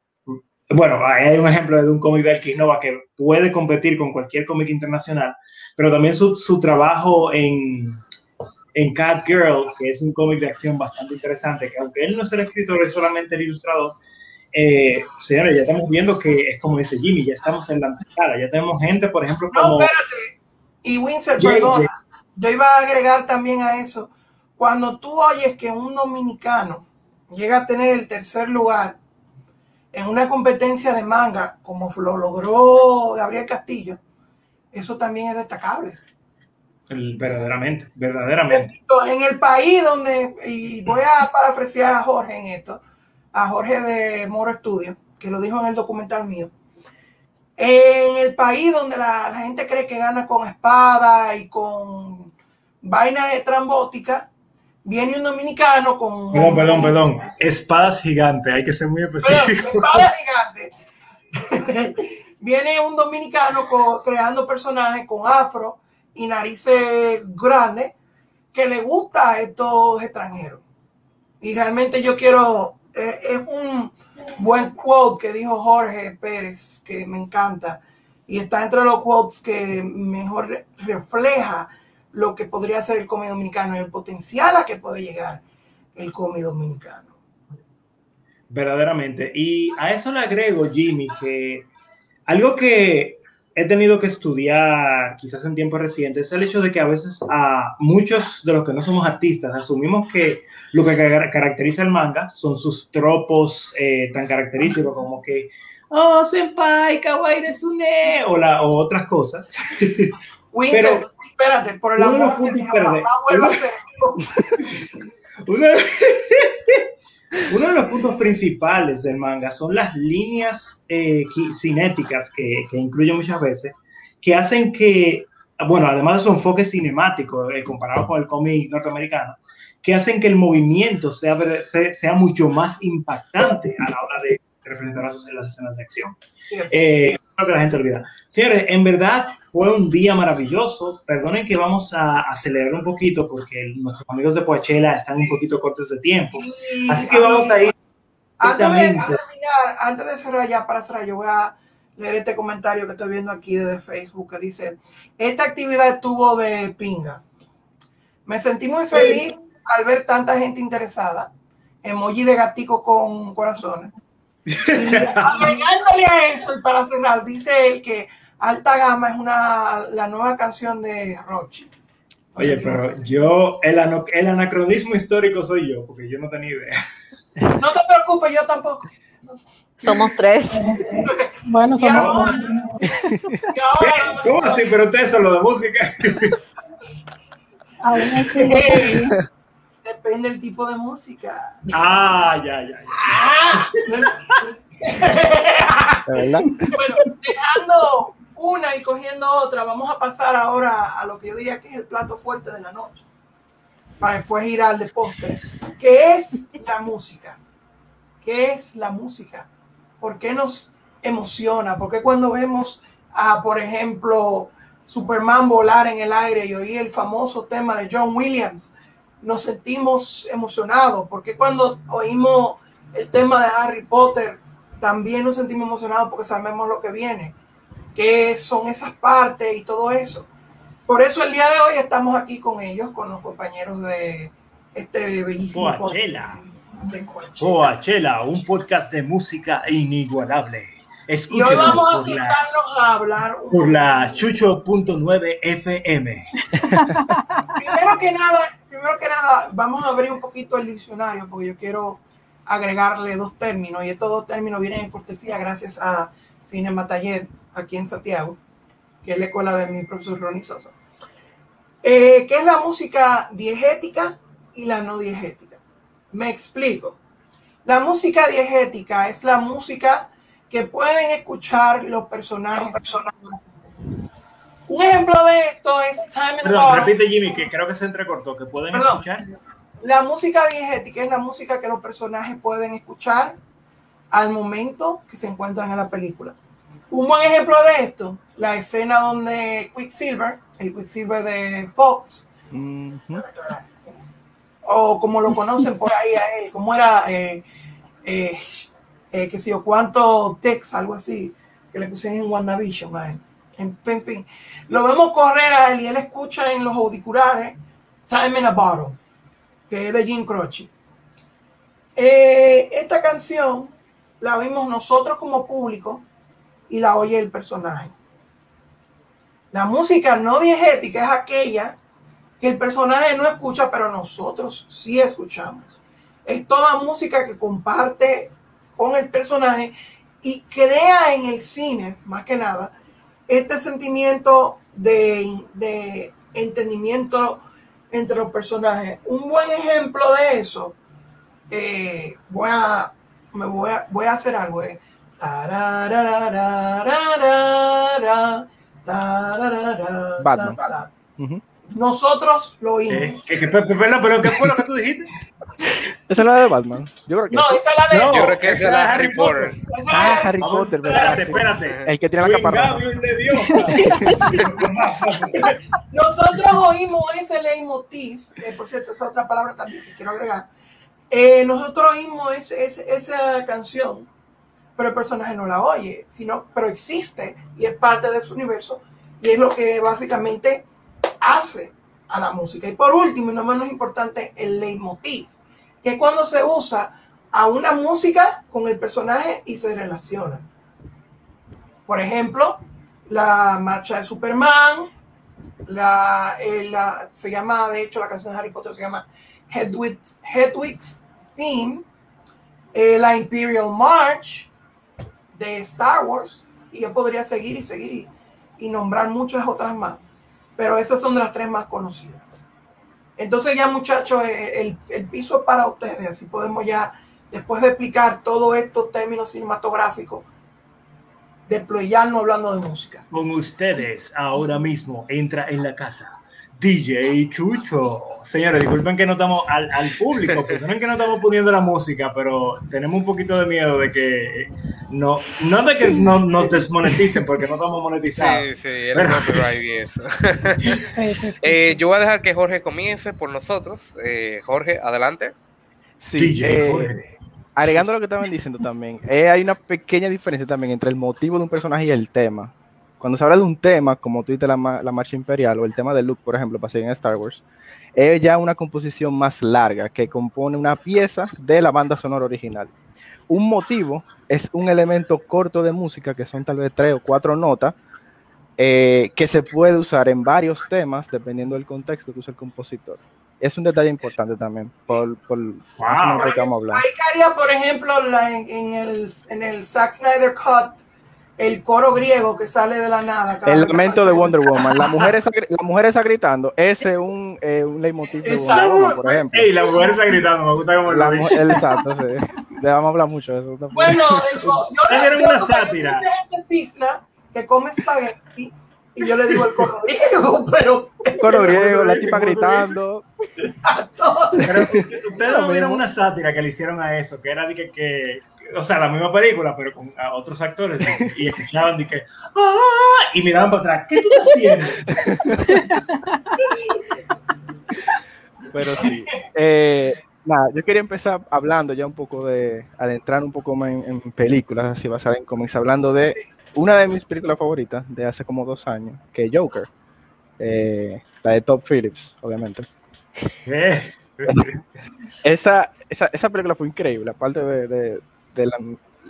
bueno, hay un ejemplo de un cómic de El Nova que puede competir con cualquier cómic internacional, pero también su, su trabajo en, en Cat Girl, que es un cómic de acción bastante interesante, que aunque él no es el escritor, es solamente el ilustrador, eh, señores, ya estamos viendo que es como dice Jimmy, ya estamos en la antesala, ya tenemos gente, por ejemplo, como... No, espérate, y Winsor, perdón, yo iba a agregar también a eso, cuando tú oyes que un dominicano llega a tener el tercer lugar en una competencia de manga, como lo logró Gabriel Castillo, eso también es destacable verdaderamente, verdaderamente. En el país donde, y voy a parafrasear a Jorge en esto, a Jorge de Moro Studio, que lo dijo en el documental mío. En el país donde la, gente cree que gana con espada y con vainas estrambóticas, viene un dominicano con. Perdón, perdón, perdón. Espadas gigantes, hay que ser muy específico. espadas gigantes. viene un dominicano creando personajes con afro y narices grandes que le gusta a estos extranjeros. Y realmente yo quiero, eh, es un buen quote que dijo Jorge Pérez, que me encanta, y está entre los quotes que mejor refleja lo que podría ser el cómic dominicano y el potencial a que puede llegar el cómic dominicano. Verdaderamente. Y a eso le agrego, Jimmy, que algo que he tenido que estudiar, quizás en tiempos recientes, es el hecho de que a veces a muchos de los que no somos artistas asumimos que lo que caracteriza el manga son sus tropos eh, tan característicos como que, oh, senpai, kawaii de sune, o, la, o otras cosas. Pero, espérate, por el amor de los puntos uno, uno de los puntos principales del manga son las líneas eh, cinéticas que, que incluye muchas veces, que hacen que, bueno, además de su enfoque cinemático eh, comparado con el cómic norteamericano, que hacen que el movimiento sea, sea, mucho más impactante a la hora de representar las, escenas de acción. Eh, que la gente olvida. Señores, en verdad fue un día maravilloso. Perdonen que vamos a acelerar un poquito porque nuestros amigos de Poachela están un poquito cortos de tiempo. Así que vamos a ir. Antes de, antes de cerrar ya, para cerrar, yo voy a leer este comentario que estoy viendo aquí desde Facebook que dice, esta actividad estuvo de pinga. Me sentí muy feliz al ver tanta gente interesada. Emoji de gatico con corazones. Agregándole a eso, y para cerrar, dice él que Alta Gama es una, la nueva canción de Rochi. Oye, pero yo, el, ano- el anacronismo histórico soy yo, porque yo no tenía idea. No te preocupes, yo tampoco. Somos tres. Bueno, somos ahora, ahora- ¿Cómo así? Pero ustedes son lo de música. aún así, Ey, depende del tipo de música. Ah, ya, ya. ya. ¿De verdad? Bueno, dejando una y cogiendo otra, vamos a pasar ahora a lo que yo diría que es el plato fuerte de la noche, para después ir al de postre, que es la música. ¿Qué es la música? ¿Por qué nos emociona? ¿Por qué cuando vemos a, por ejemplo, Superman volar en el aire y oír el famoso tema de John Williams, nos sentimos emocionados? ¿Por qué cuando oímos el tema de Harry Potter también nos sentimos emocionados porque sabemos lo que viene? ¿Qué son esas partes y todo eso? Por eso el día de hoy estamos aquí con ellos, con los compañeros de este bellísimo podcast Coachella. de Coachella. Un podcast de música inigualable. Y hoy vamos a citarnos a hablar un por la chucho.9 FM. primero que nada, primero que nada, vamos a abrir un poquito el diccionario porque yo quiero agregarle dos términos y estos dos términos vienen en cortesía gracias a Cinema Taller aquí en Santiago, que es la escuela de mi profesor Ronnie Sosa. Eh, ¿Qué es la música diegética y la no diegética? Me explico. La música diegética es la música que pueden escuchar los personajes. Un ejemplo de esto es Time the Perdón, repite Jimmy, que creo que se entrecortó, que pueden Perdón. escuchar. La música diegética es la música que los personajes pueden escuchar al momento que se encuentran en la película. Un buen ejemplo de esto, la escena donde Quicksilver, el Quicksilver de Fox, o como lo conocen por ahí a él, como era, eh, eh, eh, que sé yo, cuánto Tex, algo así, que le pusieron en WandaVision a él. En, en fin, lo vemos correr a él y él escucha en los auriculares Time in a Bottle, que es de Jim Croce. Eh, esta canción la oímos nosotros como público y la oye el personaje. La música no diegética es aquella que el personaje no escucha, pero nosotros sí escuchamos. Es toda música que comparte con el personaje y crea en el cine, más que nada, este sentimiento de, de entendimiento entre los personajes. Un buen ejemplo de eso, eh, voy, a, me voy, a, voy a hacer algo. eh. Batman. Nosotros lo oímos. Eh, perdón, pero ¿qué fue lo que tú dijiste? Esa es la de Batman. Yo creo que No, esa es la de. No, Yo creo que esa es la de Harry Potter. la Ah, Harry Vamos, Potter, ¿verdad? espérate, Sí. espérate. El que tiene la Leviosa. Nosotros oímos ese leitmotiv, que por cierto, esa es otra palabra también que quiero agregar. Eh, nosotros oímos ese- ese- esa canción, pero el personaje no la oye, sino, pero existe y es parte de su universo y es lo que básicamente hace a la música. Y por último, y no menos importante, el leitmotiv, que es cuando se usa a una música con el personaje y se relaciona. Por ejemplo, la marcha de Superman, la, eh, la- se llama, de hecho, la canción de Harry Potter se llama Hedwig's, Theme, eh, la Imperial March de Star Wars, y yo podría seguir y seguir y, y nombrar muchas otras más, pero esas son de las tres más conocidas. Entonces ya muchachos, eh, el, el piso es para ustedes, así podemos ya, después de explicar todos estos términos cinematográficos, deployarnos hablando de música. Con ustedes ahora mismo entra en la casa DJ Chucho. Señores, disculpen que no estamos al, al público, perdonen que no estamos poniendo la música, pero tenemos un poquito de miedo de que no, no de que no, nos desmoneticen porque no estamos monetizados. Sí, sí, el Pero- copyright y eso. Sí, sí, sí. Eh, yo voy a dejar que Jorge comience por nosotros. Eh, Jorge, adelante. Sí, DJ eh, Jorge. agregando lo que estaban diciendo también, eh, hay una pequeña diferencia también entre el motivo de un personaje y el tema. Cuando se habla de un tema, como tú dices, la, la marcha imperial o el tema de Luke, por ejemplo, para seguir en Star Wars, es ya una composición más larga que compone una pieza de la banda sonora original. Un motivo es un elemento corto de música, que son tal vez tres o cuatro notas, eh, que se puede usar en varios temas dependiendo del contexto que usa el compositor. Es un detalle importante también, por, por más o menos lo que vamos a hablar. Ahí caería, por ejemplo, la- en, en el, en el Zack Snyder Cut, el coro griego que sale de la nada. El lamento de. Wonder Woman, la mujer esa, la mujer esa gritando, ese es un, eh, un leitmotiv de Wonder. Woman, por ejemplo. Ey, la mujer está gritando, me gusta cómo lo dice. el exacto, sí. Le vamos a hablar mucho de eso. también. Bueno, el yo yo- una yo- sátira. pizna que come espagueti y yo le digo el coro griego, pero coro griego, la ¿cómo tipa gritando. exacto. Pero ustedes Lo no vieron una sátira que le hicieron a eso, que era de que- que- o sea, la misma película, pero con a otros actores, y, y escuchaban de que, ¡ah! y miraban para atrás, ¿qué tú estás haciendo? Pero sí. Eh, nada, yo quería empezar hablando ya un poco de, adentrar un poco más en, en películas, así basadas en cómics, hablando de una de mis películas favoritas de hace como dos años, que es Joker. Eh, la de Top Phillips, obviamente. Esa, esa, esa película fue increíble, aparte de, de- de la,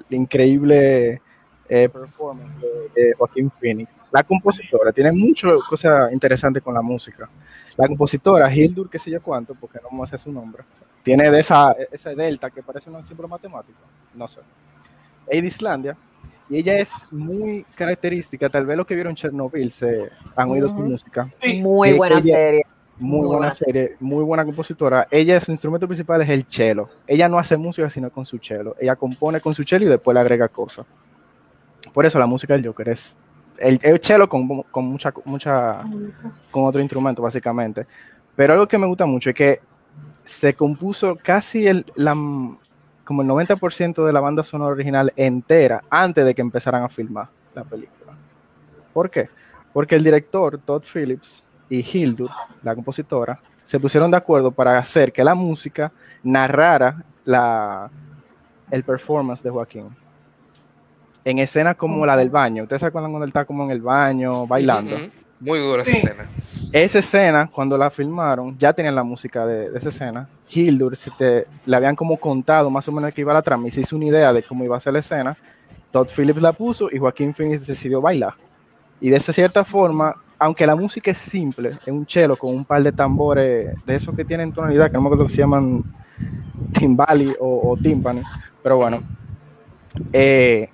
la increíble eh, performance de, de Joaquín Phoenix. La compositora tiene muchas cosas interesantes con la música. La compositora, Hildur, qué sé yo cuánto, porque no me sé su nombre, tiene de esa, ese delta que parece un símbolo matemático, no sé. Es de Islandia, y ella es muy característica, tal vez los que vieron Chernobyl se han oído su Ujú. música. Sí. Muy Eh, buena ella- serie. Muy, Muy buena buena. serie, muy buena compositora. Ella, su instrumento principal es el cello. Ella no hace música sino con su cello. Ella compone con su cello y después le agrega cosas. Por eso la música del Joker es el, el cello con, con mucha, mucha, con otro instrumento básicamente. Pero algo que me gusta mucho es que se compuso casi el, la, como el 90% de la banda sonora original entera antes de que empezaran a filmar la película. ¿Por qué? Porque el director Todd Phillips y Hildur, la compositora, se pusieron de acuerdo para hacer que la música narrara la, el performance de Joaquín. En escenas como la del baño. ¿Ustedes se acuerdan cuando él está como en el baño bailando? Muy dura esa Sí. escena. Esa escena, cuando la filmaron, ya tenían la música de, de esa escena. Hildur se te- le habían como contado más o menos que iba la trama y se hizo una idea de cómo iba a ser la escena. Todd Phillips la puso y Joaquín Phoenix decidió bailar. Y de esa cierta forma, aunque la música es simple, es un cello con un par de tambores de esos que tienen tonalidad, que no me acuerdo que se llaman timbali o, o timpani, pero bueno. eh,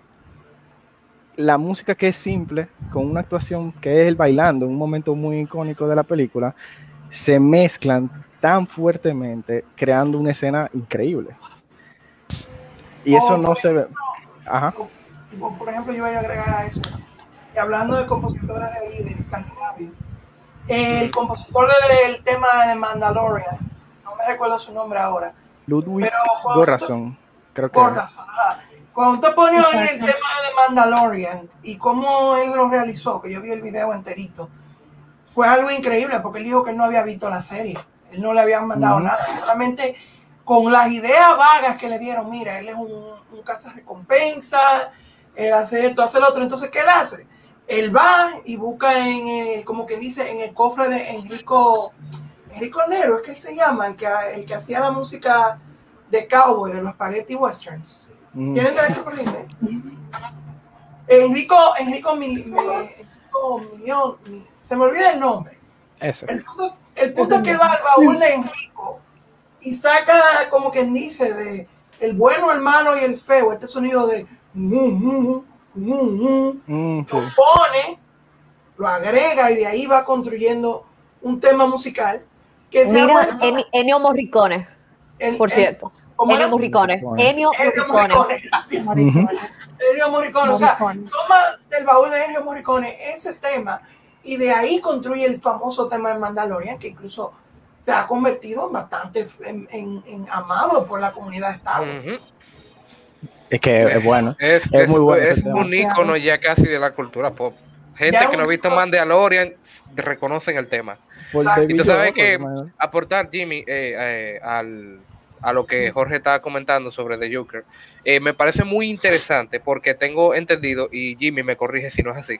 la música que es simple, con una actuación que es el bailando, un momento muy icónico de la película, se mezclan tan fuertemente, creando una escena increíble. Y eso Oh, no se ve. Ajá. Por ejemplo, yo voy a agregar a eso. Hablando de compositores de ahí, de Escandinavia, el compositor del tema de Mandalorian, no me recuerdo su nombre ahora, Ludwig pero creo que. Ajá. Cuando te pones en el tema de Mandalorian y cómo él lo realizó, que yo vi el video enterito, fue algo increíble porque él dijo que él no había visto la serie, él no le habían mandado Ujú. nada, solamente con las ideas vagas que le dieron, mira, él es un, un recompensa, él hace esto, hace lo otro, entonces ¿qué él hace? Él va y busca en, el, como que dice, en el cofre de Enrico, Enrico Nero, es que se llama, el que, el que hacía la música de cowboy, de los spaghetti westerns. Mm, ¿Tienen derecho por Disney? Enrico, Enrico, mi- se me olvida el nombre. ese. El punto, el punto es que va al baúl de Enrico y saca, como quien dice, de el bueno, el malo y el feo, este sonido de mm, mm, mm, sí. lo pone, lo agrega y de ahí va construyendo un tema musical que se Mira, llama En- Ennio Morricone, por cierto. ¿cómo Ennio? Morricone. Ennio Ennio Morricone. Gracias. Morricone. Ennio Morricone, o sea, toma del baúl de Ennio Morricone ese tema y de ahí construye el famoso tema de Mandalorian, que incluso se ha convertido en bastante en, en- en amado por la comunidad de Star Wars. Es que es bueno. Es, Es muy bueno es un ícono ya casi de la cultura pop. Gente Ya que no ha visto. Mandalorian reconocen el tema. Por Ah, y tú sabes que-. Aportar, Jimmy, eh, eh, al, a lo que Jorge estaba comentando sobre The Joker, eh, me parece muy interesante porque tengo entendido, y Jimmy me corrige si no es así,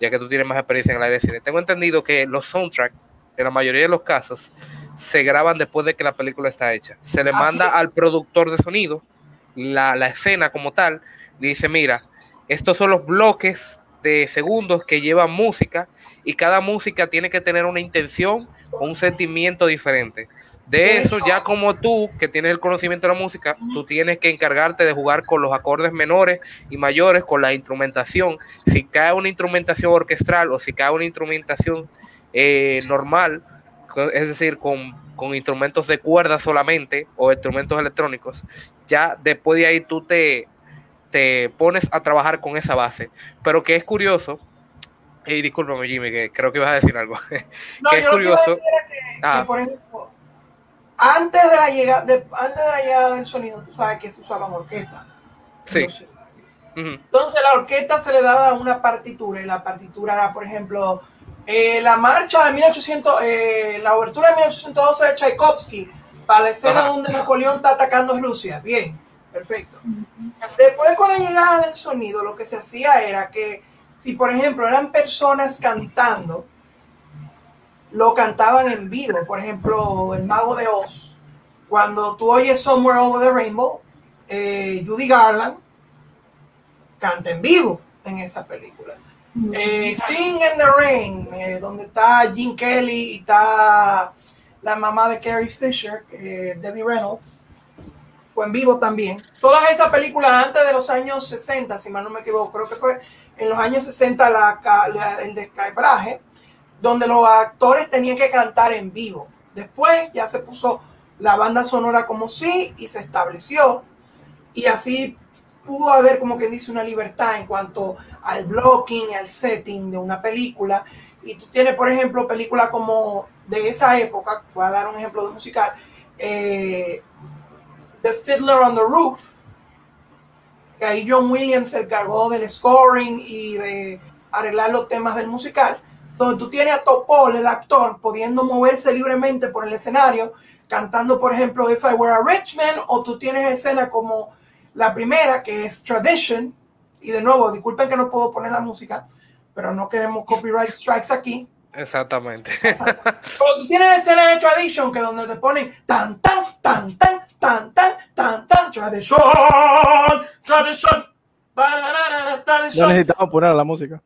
ya que tú tienes más experiencia en el aire de cine, tengo entendido que los soundtracks, en la mayoría de los casos, se graban después de que la película está hecha. Se le Ah, manda sí. al productor de sonido la, la escena como tal, dice, mira, estos son los bloques de segundos que llevan música y cada música tiene que tener una intención o un sentimiento diferente. De eso, ya como tú, que tienes el conocimiento de la música, tú tienes que encargarte de jugar con los acordes menores y mayores, con la instrumentación. Si cae una instrumentación orquestral o si cae una instrumentación eh, normal, es decir, con, con instrumentos de cuerda solamente o instrumentos electrónicos, ya después de ahí tú te, te pones a trabajar con esa base. Pero que es curioso, y discúlpame Jimmy, que creo que ibas a decir algo. No, que es yo lo que iba a curioso. decir era que, Ah. que, por ejemplo, antes de la llegada, de, antes de la llegada del sonido, tú sabes que se usaban orquestas. Sí. Entonces la orquesta se le daba una partitura y la partitura era, por ejemplo, eh, la marcha de 1800, eh, la obertura de 1812 de Tchaikovsky para la escena Ajá. donde Napoleón está atacando Rusia. Bien, perfecto. Después con la llegada del sonido, lo que se hacía era que si, por ejemplo, eran personas cantando, lo cantaban en vivo. Por ejemplo, El Mago de Oz. Cuando tú oyes Somewhere Over the Rainbow, eh, Judy Garland canta en vivo en esa película. Eh, Sing in the Rain, eh, donde está Gene Kelly y está la mamá de Carrie Fisher, eh, Debbie Reynolds, fue en vivo también. Todas esas películas antes de los años 60, si mal no me equivoco, creo que fue en los años 60 la, ca- la- el descabraje, donde los actores tenían que cantar en vivo. Después ya se puso la banda sonora como sí y se estableció y así pudo haber como que dice una libertad en cuanto al blocking, al setting de una película. Y tú tienes, por ejemplo, películas como de esa época, voy a dar un ejemplo de musical, eh, The Fiddler on the Roof, que ahí John Williams se encargó del scoring y de arreglar los temas del musical, donde tú tienes a Topol, el actor, pudiendo moverse libremente por el escenario, cantando, por ejemplo, If I Were a Rich Man, o tú tienes escenas como la primera, que es Tradition, y de nuevo, disculpen que no puedo poner la música, pero no queremos copyright strikes aquí. Exactamente. Pero tú tienes escenas de Tradition, que donde te ponen tan, tan, tan, tan, tan, tan, tan, tan, Tradition, Tradition, banana, No Tradition. necesitamos poner la música.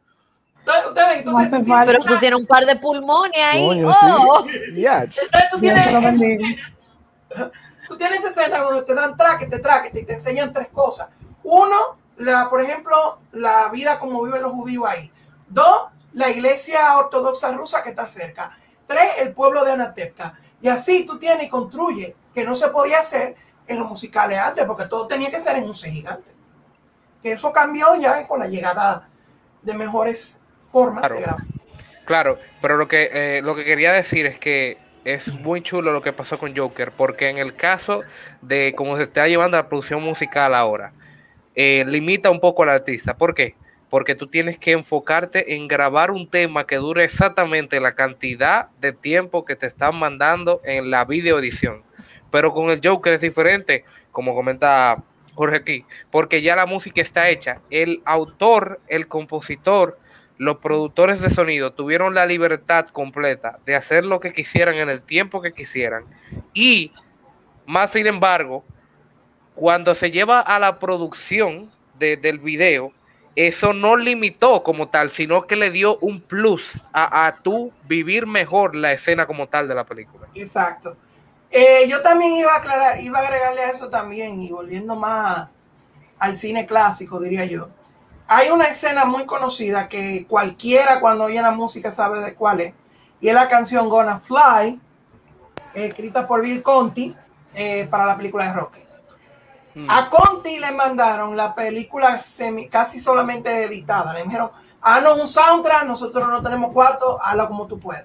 Entonces, No hace tú tienes- Pero tú tienes un par de pulmones ahí. Coño, oh. sí. Ya, ch- entonces tú tienes. Tú tienes escenas donde te dan traquete, traquete y te enseñan tres cosas. Uno, la, por ejemplo, la vida como viven los judíos ahí. Dos, la iglesia ortodoxa rusa que está cerca. Tres, el pueblo de Anatepta. Y así tú tienes y construyes, que no se podía hacer en los musicales antes, porque todo tenía que ser en un gigante. Que eso cambió ya con la llegada de mejores formas Claro. de grabar. Claro, pero lo que, eh, lo que quería decir es que es muy chulo lo que pasó con Joker, porque en el caso de cómo se está llevando la producción musical ahora, eh, limita un poco al artista. ¿Por qué? Porque tú tienes que enfocarte en grabar un tema que dure exactamente la cantidad de tiempo que te están mandando en la videoedición. Pero con el Joker es diferente, como comenta Jorge aquí, porque ya la música está hecha. El autor, el compositor, los productores de sonido tuvieron la libertad completa de hacer lo que quisieran en el tiempo que quisieran. Y, más sin embargo, cuando se lleva a la producción de- del video, eso no limitó como tal, sino que le dio un plus a, a tú vivir mejor la escena como tal de la película. Exacto. Eh, yo también iba a aclarar, iba a agregarle a eso también, y volviendo más al cine clásico, diría yo. Hay una escena muy conocida que cualquiera cuando oye la música sabe de cuál es, y es la canción Gonna Fly, escrita por Bill Conti eh, para la película de Rocky. Mm. A Conti le mandaron la película semi, casi solamente editada. Le dijeron, haznos un soundtrack, nosotros no tenemos cuarto, hazlo como tú puedas.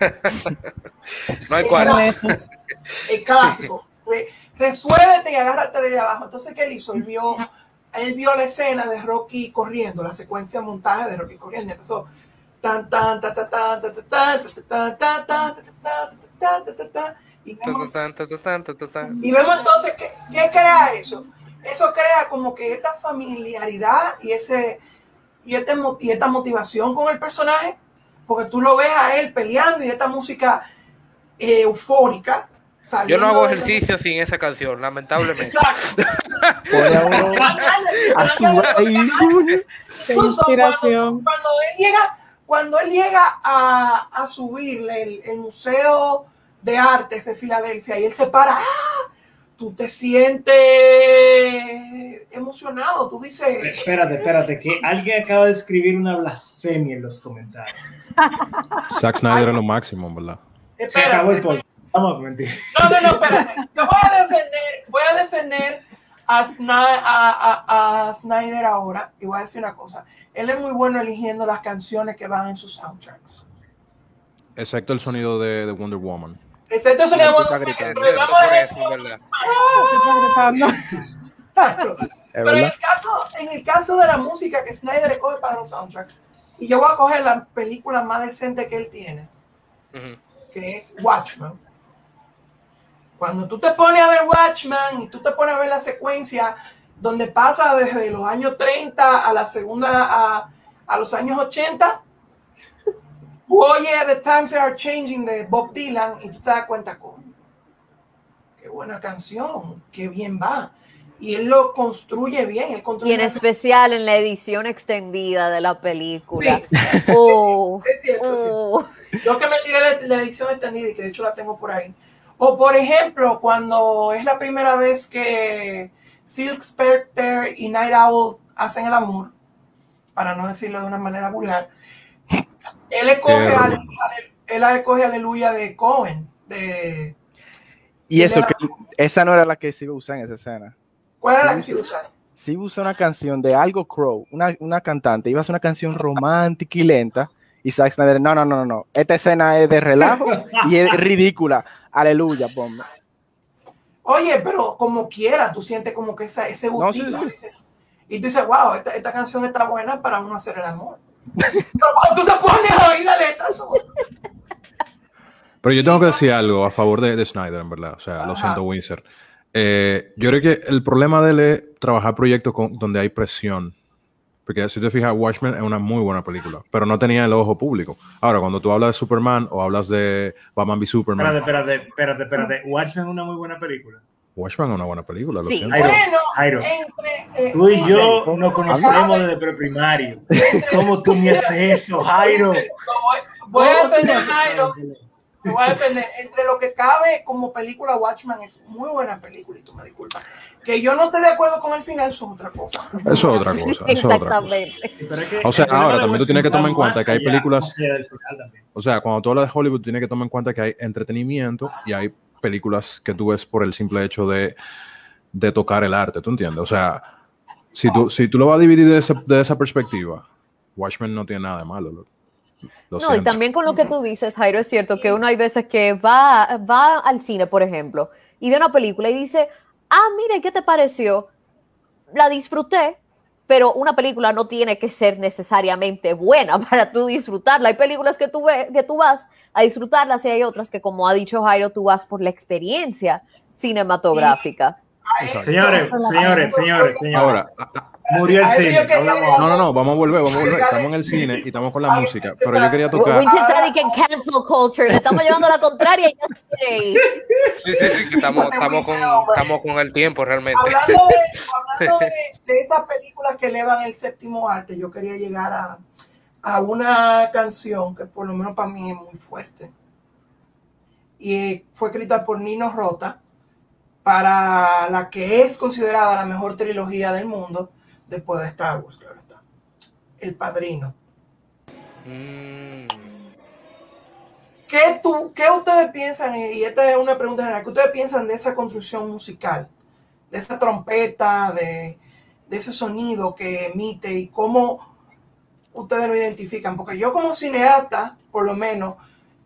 No hay clásico, El clásico. Re- Resuélvete y agárrate de abajo. Entonces, ¿qué él hizo? Él vio, él vio la escena de Rocky corriendo, la secuencia de montaje de Rocky corriendo. Empezó tan tan ta ta ta ta ta ta ta ta ta ta ta ta ta ta ta ta ta ta Y Tan, vemos, tan, tan, tan, tan, tan, tan. y vemos entonces que, ¿qué crea eso? Eso crea como que esta familiaridad y, ese, y, este, y esta motivación con el personaje, porque tú lo ves a él peleando y esta música eh, eufórica. Yo no hago de- ejercicio sin esa canción, lamentablemente. A inspiración. Cuando, cuando él llega, cuando él llega a, a subir el, el Museo de Artes de Filadelfia y él se para, ¡ah! tú te sientes emocionado, tú dices, Espérate, espérate, que alguien acaba de escribir una blasfemia en los comentarios. Zack Snyder es lo máximo, ¿verdad? Se acabó el espérate. podcast. Vamos a mentir. No, no, no, espérate. Yo voy a defender, voy a defender a, a- a- a Snyder ahora y voy a decir una cosa. Él es muy bueno eligiendo las canciones que van en sus soundtracks. Excepto el sonido de, de Wonder Woman. Excepto el sonido de Wonder Woman, pero vamos a eso, en verdad. Exacto. Pero el, caso, en el caso de la música que Snyder escoge para los soundtracks, y yo voy a coger la película más decente que él tiene, que es Watchmen. Cuando tú te pones a ver Watchmen y tú te pones a ver la secuencia donde pasa desde los años 30 a la segunda, a, a los años 80, oye The Times Are Changing de Bob Dylan y tú te das cuenta, con qué buena canción, qué bien va. Y él lo construye bien, él Y construye en una- especial en la edición extendida de la película. Sí. Oh, Es cierto, es cierto. oh. Yo que me tiré la, la edición extendida y que de hecho la tengo por ahí. O por ejemplo, cuando es la primera vez que Silk Spectre y Night Owl hacen el amor, para no decirlo de una manera vulgar, él escoge, Qué ale- ale- él escoge Aleluya de Cohen. De, Y eso, que esa no era la que se iba a usar en esa escena. ¿Cuál era la que Sí, se iba a usar una canción de algo Crow, una, una cantante, iba a ser una canción romántica y lenta. Y Zack Snyder, no, no, no, no, no. Esta escena es de relajo y es ridícula. Aleluya, ponme. Oye, pero como quiera, tú sientes como que esa, ese No, sí, gustito. sí. Y tú dices, wow, esta, esta canción está buena para uno hacer el amor. pero cuando tú te pones a oír la letra, eso- Pero yo tengo que decir algo a favor de, de Snyder, en verdad. O sea, lo siento, Windsor. Eh, yo creo que el problema de él es trabajar proyectos con- donde hay presión. Porque si te fijas, Watchmen es una muy buena película, pero no tenía el ojo público. Ahora, cuando tú hablas de Superman o hablas de Batman v Espérate, Superman, espérate, espérate, espérate. Watchmen es una muy buena película. Watchmen es una buena película, lo Sí. siento. Jairo, Bueno, Jairo, entre, eh, tú y yo nos conocemos desde preprimario. ¿Cómo tú me haces eso, Jairo? Voy, a ¿Cómo tú me defender, Jairo, voy a defender. Entre lo que cabe como película, Watchman es muy buena película, y tú me disculpas. Que yo no estoy de acuerdo con el final, eso es otra cosa. Eso es otra cosa. Eso es otra cosa. Exactamente. O sea, ahora también tú tienes que tomar en cuenta que hay películas-. O sea, cuando tú hablas de Hollywood, tienes que tomar en cuenta que hay entretenimiento y hay películas que tú ves por el simple hecho de, de tocar el arte, ¿tú entiendes? O sea, si tú, si tú lo vas a dividir de, ese- de esa perspectiva, Watchmen no tiene nada de malo. Lo, lo No, y también con lo que tú dices, Jairo, es cierto que uno hay veces que va, va al cine, por ejemplo, y ve una película y dice, ah, mira, ¿y ¿qué te pareció? La disfruté, pero una película no tiene que ser necesariamente buena para tú disfrutarla. Hay películas que tú, que tú vas a disfrutarlas y hay otras que, como ha dicho Jairo, tú vas por la experiencia cinematográfica. Señores, señores, señores, señores. Ahora, Murió el cine. no, no, no, vamos a volver, vamos a volver. Estamos en el cine y estamos con la música, pero yo quería tocar. Cancel culture, le estamos llevando la contraria y. Sí, sí, sí, que estamos, estamos, con, estamos con el tiempo realmente. Hablando, de, hablando de, de esas películas que elevan el séptimo arte, yo quería llegar a, a una canción que por lo menos para mí es muy fuerte. Y fue escrita por Nino Rota para la que es considerada la mejor trilogía del mundo después de Star Wars, claro está. El Padrino. Mm, ¿Qué, tú, ¿Qué ustedes piensan? Y esta es una pregunta general. ¿Qué ustedes piensan de esa construcción musical? De esa trompeta, de, de ese sonido que emite y cómo ustedes lo identifican? Porque yo como cineasta, por lo menos,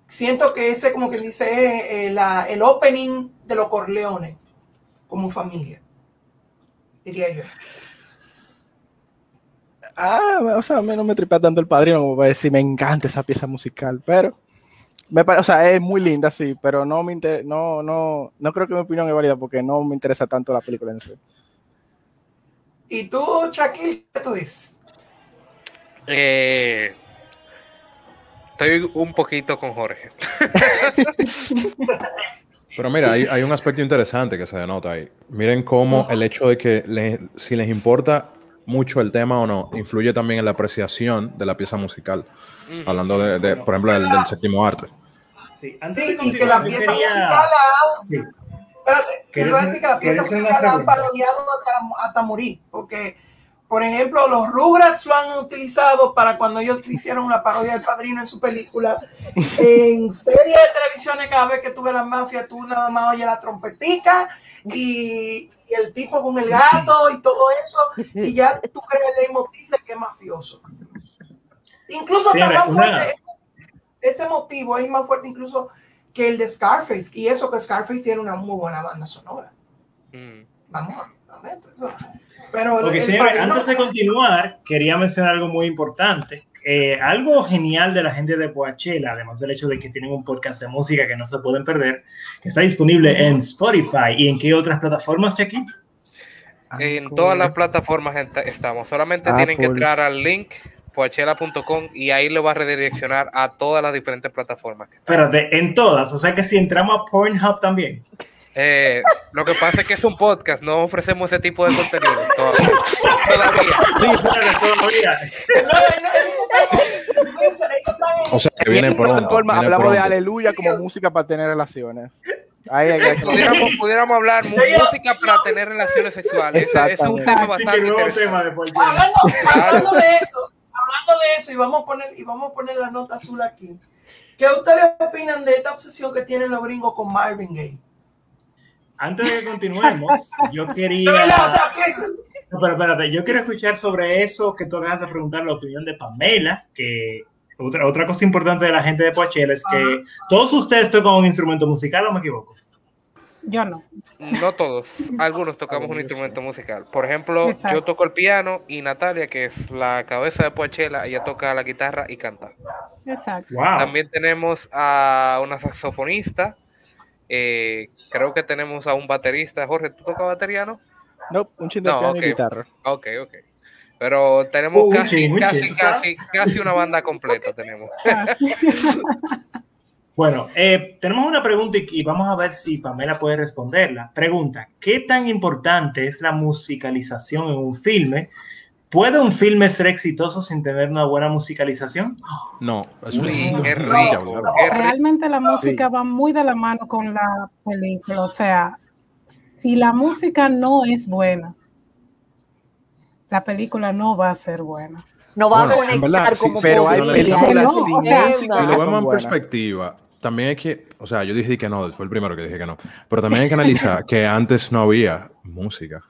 siento que ese, como quien dice, es eh, la- el opening de los Corleones como familia. Diría yo. Ah, o sea, a mí no me tripea tanto el padrino como para decir, me encanta esa pieza musical, pero Me pare- o sea, es muy linda, sí, pero no me inter- no, no, no creo que mi opinión es válida porque no me interesa tanto la película en sí. ¿Y tú, Shaquille, qué tú dices? Eh, estoy un poquito con Jorge. Pero mira, hay, hay un aspecto interesante que se denota ahí. Miren cómo el hecho de que le- si les importa mucho el tema o no, influye también en la apreciación de la pieza musical. Hablando de, de, por ejemplo, del, del séptimo arte. Sí, antes Sí, de y que la pieza quería- musical la Sí. ¿Quieres quiero decir que la pieza musical la han pregunta? parodiado hasta, hasta morir, porque, por ejemplo, los Rugrats lo han utilizado para cuando ellos hicieron la parodia del Padrino en su película. En series de televisión, cada vez que tuve la mafia, tú nada más oyes la trompetica y, y el tipo con el gato y todo eso, y ya tú crees el leitmotiv de que es mafioso. Incluso está más fuerte, ese motivo es más fuerte incluso que el de Scarface, y eso que Scarface tiene una muy buena banda sonora. Mm. Vamos, eso. Pero Ok, el señores, Padrino- antes de continuar, quería mencionar algo muy importante. Eh, algo genial de la gente de Poachella, además del hecho de que tienen un podcast de música que no se pueden perder, que está disponible en Spotify y en qué otras plataformas, Jackie. En todas las plataformas estamos. Solamente tienen que Apple. entrar al link poachela.com y ahí lo va a redireccionar a todas las diferentes plataformas. Espérate, en todas, o sea que si entramos a Pornhub también. Eh, lo que pasa es que es un podcast, no ofrecemos ese tipo de contenido todavía. Todavía. Sí, espérate, todavía. O sea, que viene En pronto. plataforma viene hablamos de aleluya como música para tener relaciones. Ahí hay que- Pudiéramos, pudiéramos hablar música para tener relaciones sexuales. Ese, es un tema bastante tema de hablando, hablando de eso, hablando de eso, y vamos a poner, y vamos a poner la nota azul aquí. ¿Qué ustedes opinan de esta obsesión que tienen los gringos con Marvin Gaye? Antes de que continuemos, yo quería. No, pero espérate, yo quiero escuchar sobre eso que tú acabas de preguntar, la opinión de Pamela, que otra, otra cosa importante de la gente de Poachella es que todos ustedes tocan un instrumento musical, ¿o me equivoco? Yo no. No todos, algunos tocamos un instrumento musical. Por ejemplo, Exacto. yo toco el piano y Natalia, que es la cabeza de Poachella, ella toca la guitarra y canta. Exacto. Wow. También tenemos a una saxofonista, eh, creo que tenemos a un baterista. Jorge, ¿tú tocas batería, no? No, un chin de No, piano ok. y guitarra. Ok, ok. Pero tenemos Uh, un casi, un casi, chin, ¿tú casi, casi una banda completa tenemos. Bueno, eh, tenemos una pregunta y, y vamos a ver si Pamela puede responderla. Pregunta, ¿qué tan importante es la musicalización en un filme? ¿Puede un filme ser exitoso sin tener una buena musicalización? No, eso es. qué no, rico, qué. Realmente la música va muy de la mano con la película. O sea, si la música no es buena, la película no va a ser buena. No va Bueno, a conectar verdad, sí, como pero hay películas sin música lo vemos en perspectiva, también hay que, o sea, yo dije que no, fue el primero que dije que no, pero también hay que analizar que antes no había música.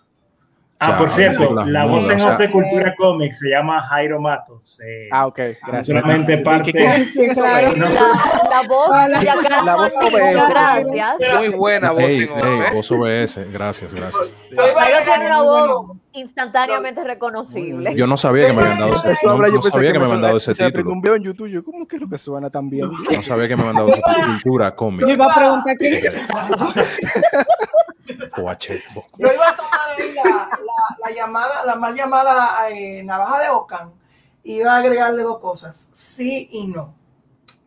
O Ah, sea, por cierto, la voz en o sea, off de Cultura Comics se llama Jairo Matos. eh, Ah, ok, gracias. solamente parte... La, la voz de acá, La voz OBS. gracias. Muy buena voz Ey, ¿eh? voz OBS, gracias, gracias. Jairo tiene una voz instantáneamente reconocible. Yo no sabía que me habían dado ese, no, yo no sabía que me habían dado ese o título. un video en YouTube, yo, ¿cómo que lo que suena tan bien? No sabía que me habían dado ese título. Cultura Yo cómica. iba a preguntar quién Yo iba a tomar ahí la, la- la llamada, la mal llamada eh, navaja de Ocan, y iba a agregarle dos cosas, sí y no.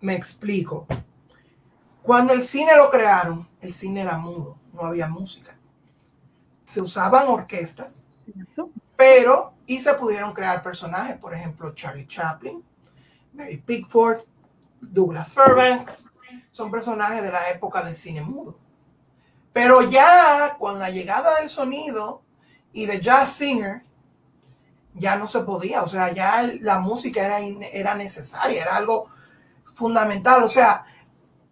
Me explico. Cuando el cine lo crearon, el cine era mudo, no había música. Se usaban orquestas, pero y se pudieron crear personajes, por ejemplo, Charlie Chaplin, Mary Pickford, Douglas Fairbanks, son personajes de la época del cine mudo. Pero ya con la llegada del sonido y de Jazz Singer, ya no se podía, o sea, ya la música era, era necesaria, era algo fundamental. O sea,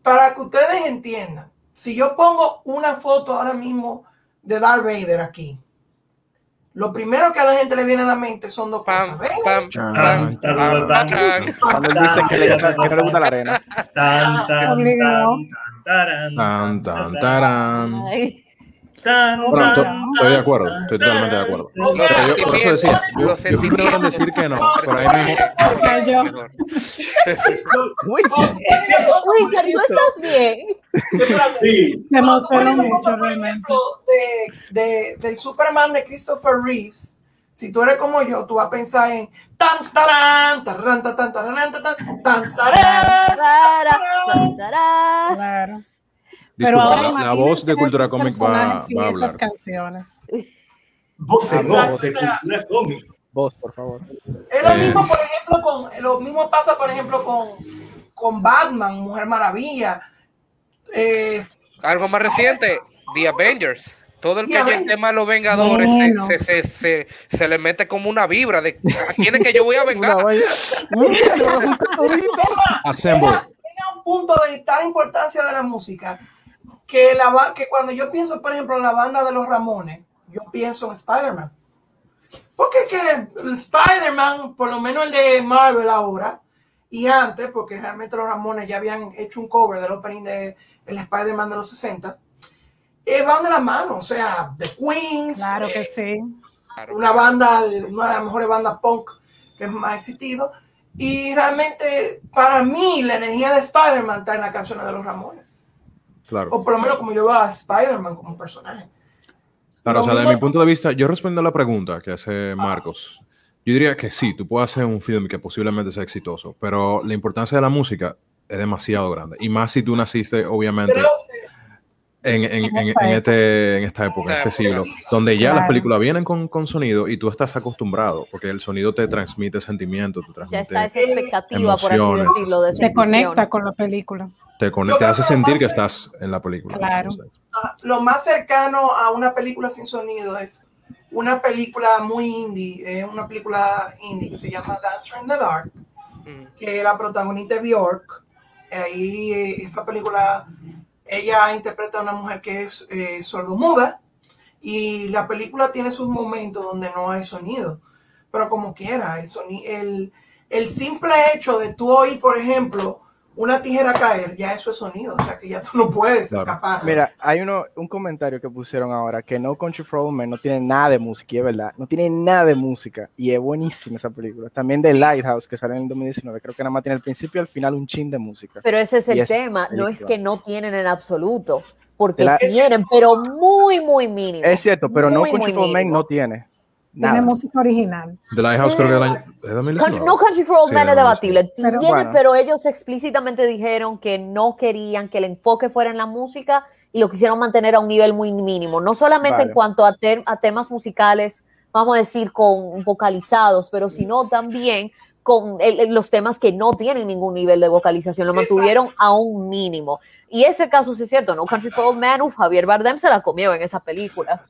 para que ustedes entiendan, si yo pongo una foto ahora mismo de Darth Vader aquí, lo primero que a la gente le viene a la mente son dos Pam, cosas. ¿ven? pam, pam. Cuando él dice que le, que no le gusta la arena. Tan, tan, Obligado. tan, tan, taran, Tan, tan, taran. Ay, Tan, Bueno, to- tan, estoy de acuerdo, estoy totalmente de acuerdo. Pero yo, por eso decía, yo, yo creo que decir que no, pero ahí mismo, Cayó. Wizard, ¿tú estás bien? Sí. Me emocionó Por mucho realmente. de, de- del Superman de Christopher Reeves, si tú eres como yo, tú vas a pensar en tan tarán, tarán, tan tan tarán, tan tan tan tarán. Pero disculpa, ahora la, voz de Cultura Comic va, va a esas hablar. canciones. Voz off de cultura cómic. Vos, por favor. Es lo Eh. mismo, por ejemplo, con lo mismo pasa, por ejemplo, con, con Batman, Mujer Maravilla. Eh, Algo más reciente, The Avengers. Todo el que oye el tema de los Vengadores se- Bueno. se, se, se, se le mete como una vibra de a quién es que yo voy a vengar. llega a un punto de tal importancia de la música que, la, que cuando yo pienso, por ejemplo, en la banda de los Ramones, yo pienso en Spider-Man. Porque es que el Spider-Man, por lo menos el de Marvel ahora, y antes, porque realmente los Ramones ya habían hecho un cover del opening de el Spider-Man de los 60, eh, van de la mano, o sea, The Queens, Claro eh, que sí. una banda, una de las mejores bandas punk que más ha existido. Y realmente, para mí, la energía de Spider-Man está en las canciones de los Ramones. Claro. O por lo menos como yo veo a Spider-Man como personaje. Claro, o sea, desde mi punto de vista, yo respondo a la pregunta que hace Marcos. Yo diría que sí, tú puedes hacer un film que posiblemente sea exitoso, pero la importancia de la música es demasiado grande. Y más si tú naciste, obviamente, Pero, en, en- en- esta en este, en esta época, en este siglo, donde ya las Claro. películas vienen con, con sonido y tú estás acostumbrado, porque el sonido te transmite sentimientos, te Ya está transmite, esa expectativa, por así decirlo, de sensación. conecta con la película. te, conecta, te hace sentir que estás en la película. Claro. Ah, lo más cercano a una película sin sonido es una película muy indie, es una película indie que se llama Dancer in the Dark, Mm. que la protagonista es Bjork. Ahí, eh, esa película, ella interpreta a una mujer que es eh, sordomuda y la película tiene sus momentos donde no hay sonido, pero como quiera, el, el, el simple hecho de tú oír, por ejemplo, una tijera caer, ya eso es sonido, o sea que ya tú no puedes Claro. escapar. Mira, hay uno, un comentario que pusieron ahora que No Country for Old Men no tiene nada de música, y es verdad, no tiene nada de música y es buenísima esa película. También de Lighthouse que salió en el 2019, creo que nada más tiene al principio y al final un chin de música. Pero ese es Y el es tema, no es que no tienen en absoluto, porque La- tienen, pero muy, muy mínimo. Es cierto, pero No Muy, Country muy for Old Men no tiene Tiene música original. The Lighthouse creo que del año ¿es Country- 2019? no Country for Old Sí, Men es de debatible, Pero Tiene, bueno. pero ellos explícitamente dijeron que no querían que el enfoque fuera en la música y lo quisieron mantener a un nivel muy mínimo, no solamente en cuanto a, te- a temas musicales, vamos a decir, con vocalizados, pero sino también con el- los temas que no tienen ningún nivel de vocalización, lo mantuvieron a un mínimo. Y ese caso sí es cierto, ¿no? Country for Old Men, uf, Javier Bardem se la comió en esa película.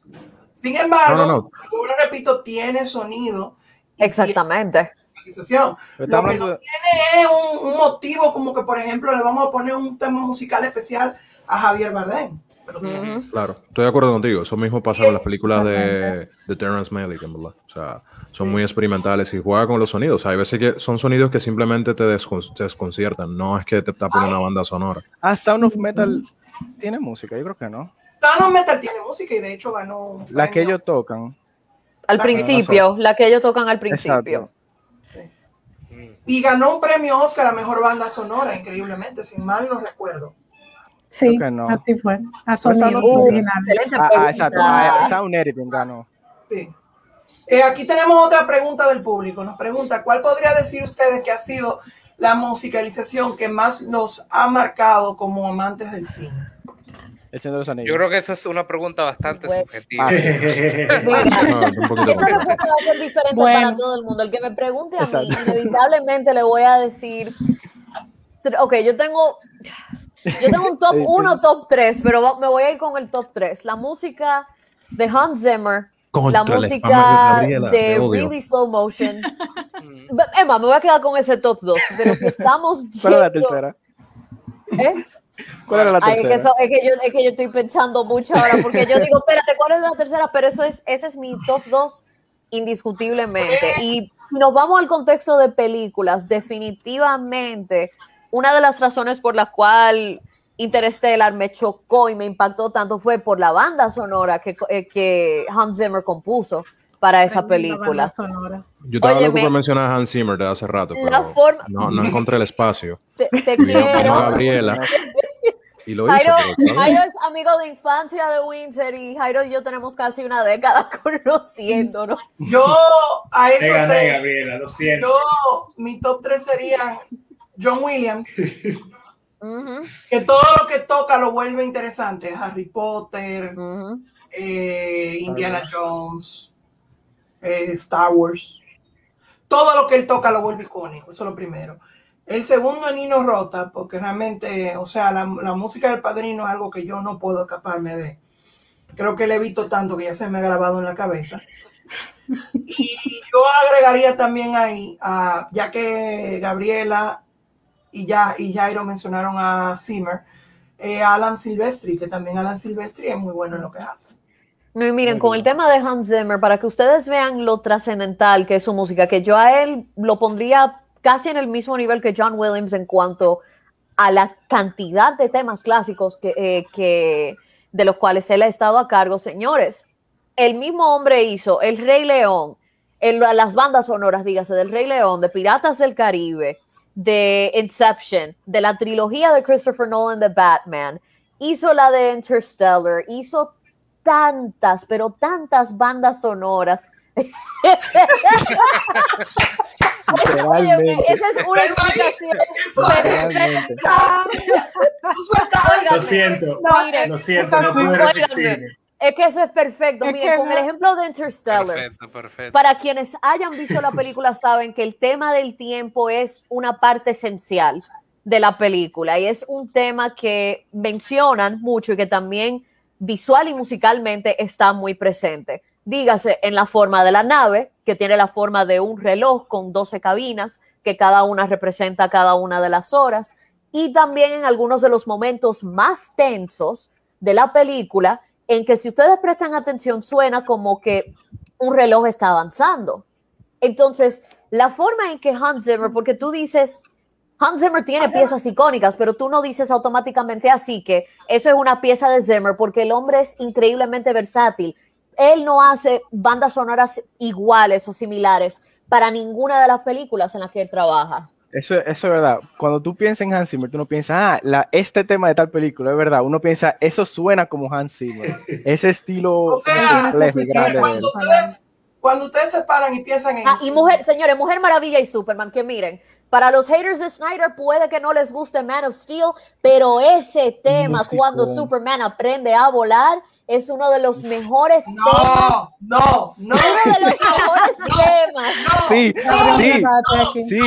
Sin embargo, No, no, no. como lo repito, tiene sonido. Exactamente. tiene Lo que no tiene es un, un motivo como que, por ejemplo, le vamos a poner un tema musical especial a Javier Bardem. Pero tiene- Ujú. Claro, estoy de acuerdo contigo. Eso mismo pasa con las películas de, de Terrence Malick, en verdad. O sea, son muy experimentales y juega con los sonidos. O sea, hay veces que son sonidos que simplemente te, descon- te desconciertan. No es que te tapen una banda sonora. Ah, Sound of Metal tiene música, yo creo que no. Thanos Metal tiene música y de hecho ganó La que ellos tocan. Al La- principio, la que ellos tocan al principio. Exacto. Y ganó un premio Oscar a mejor banda sonora, increíblemente, si mal no recuerdo. Sí, no. así fue. A Fue sonido Uh, Ah, ah, exacto. Ah, Sound Editing ganó. Sí. Eh, aquí tenemos otra pregunta del público. Nos pregunta, ¿cuál podría decir ustedes que ha sido la musicalización que más nos ha marcado como amantes del cine? El Señor de los Anillos. Yo creo que eso es una pregunta bastante Bueno. subjetiva. Ah, sí. Mira, No, un Esa respuesta va a ser diferente Bueno. para todo el mundo. El que me pregunte a mí, Exacto. inevitablemente le voy a decir. Ok, yo tengo. Yo tengo un top Sí, sí. 1, top 3, pero me voy a ir con el top 3. La música de Hans Zimmer, Contra la música Gabriela, de. Really Slow Motion. Mm. Emma, me voy a quedar con ese top 2. Pero si estamos. ¿Cuál era la yendo- tercera? ¿Eh? ¿Cuál era la Ay, es que, tercera? eso- es, que yo, es que yo estoy pensando mucho ahora, porque yo digo, espérate, ¿cuál es la tercera? Pero eso es, ese es mi top 2 indiscutiblemente. Y si nos vamos al contexto de películas, definitivamente, una de las razones por la cual Interstellar me chocó y me impactó tanto fue por la banda sonora que, eh, que Hans Zimmer compuso para esa película. Yo estaba loco Óyeme. por mencionar a Hans Zimmer de hace rato, pero forma- no, no encontré el espacio. Te, te quiero. Gabriela y lo hizo. Jairo, pero bien. Jairo es amigo de infancia de Windsor y Jairo y yo tenemos casi una década conociéndonos. Yo a Te esos gané, tres, Gabriela, lo siento. yo, mi top 3 serían John Williams, que todo lo que toca lo vuelve interesante. Harry Potter, ujú. eh, Indiana Jones, eh, Star Wars. Todo lo que él toca lo vuelve icónico, eso es lo primero. El segundo es Nino Rota, porque realmente, o sea, la, la música del padrino es algo que yo no puedo escaparme de. Creo que le he visto tanto que ya se me ha grabado en la cabeza. Y yo agregaría también ahí, a- ya que Gabriela y, ya, y Jairo mencionaron a Zimmer, eh, Alan Silvestri, que también Alan Silvestri es muy bueno en lo que hace. No, y miren, con el tema de Hans Zimmer, para que ustedes vean lo trascendental que es su música, que yo a él lo pondría casi en el mismo nivel que John Williams en cuanto a la cantidad de temas clásicos que, eh, que de los cuales él ha estado a cargo, señores. El mismo hombre hizo El Rey León, el- las bandas sonoras, dígase, del Rey León, de Piratas del Caribe, de Inception, de la trilogía de Christopher Nolan de Batman, hizo la de Interstellar, hizo tantas, pero tantas bandas sonoras. Esa es una explicación. Literalmente. Óigame, Lo siento, No, miren, lo siento, no pude Óigame. resistirme. es que eso es perfecto. Es Miren, con no- el ejemplo de Interstellar, Perfecto, perfecto. para quienes hayan visto la película saben que el tema del tiempo es una parte esencial de la película y es un tema que mencionan mucho y que también visual y musicalmente está muy presente. Dígase en la forma de la nave, que tiene la forma de un reloj con 12 cabinas, que cada una representa cada una de las horas, y también en algunos de los momentos más tensos de la película, en que si ustedes prestan atención suena como que un reloj está avanzando. Entonces, la forma en que Hans Zimmer, porque tú dices, Hans Zimmer tiene piezas icónicas, pero tú no dices automáticamente así que eso es una pieza de Zimmer, porque el hombre es increíblemente versátil. Él no hace bandas sonoras iguales o similares para ninguna de las películas en las que él trabaja. Eso, eso es verdad. Cuando tú piensas en Hans Zimmer, tú no piensas, ah, la, este tema de tal película, es verdad. Uno piensa, eso suena como Hans Zimmer. Ese estilo O sea, complejo y grande de él. Ustedes, cuando ustedes se paran y piensan en... Ah, y mujer, señores, Mujer Maravilla y Superman, que miren, para los haters de Snyder puede que no les guste Man of Steel, pero ese tema Músico. cuando Superman aprende a volar es uno de los mejores temas, No, no, no. uno de los mejores temas. no. Sí, sí, sí.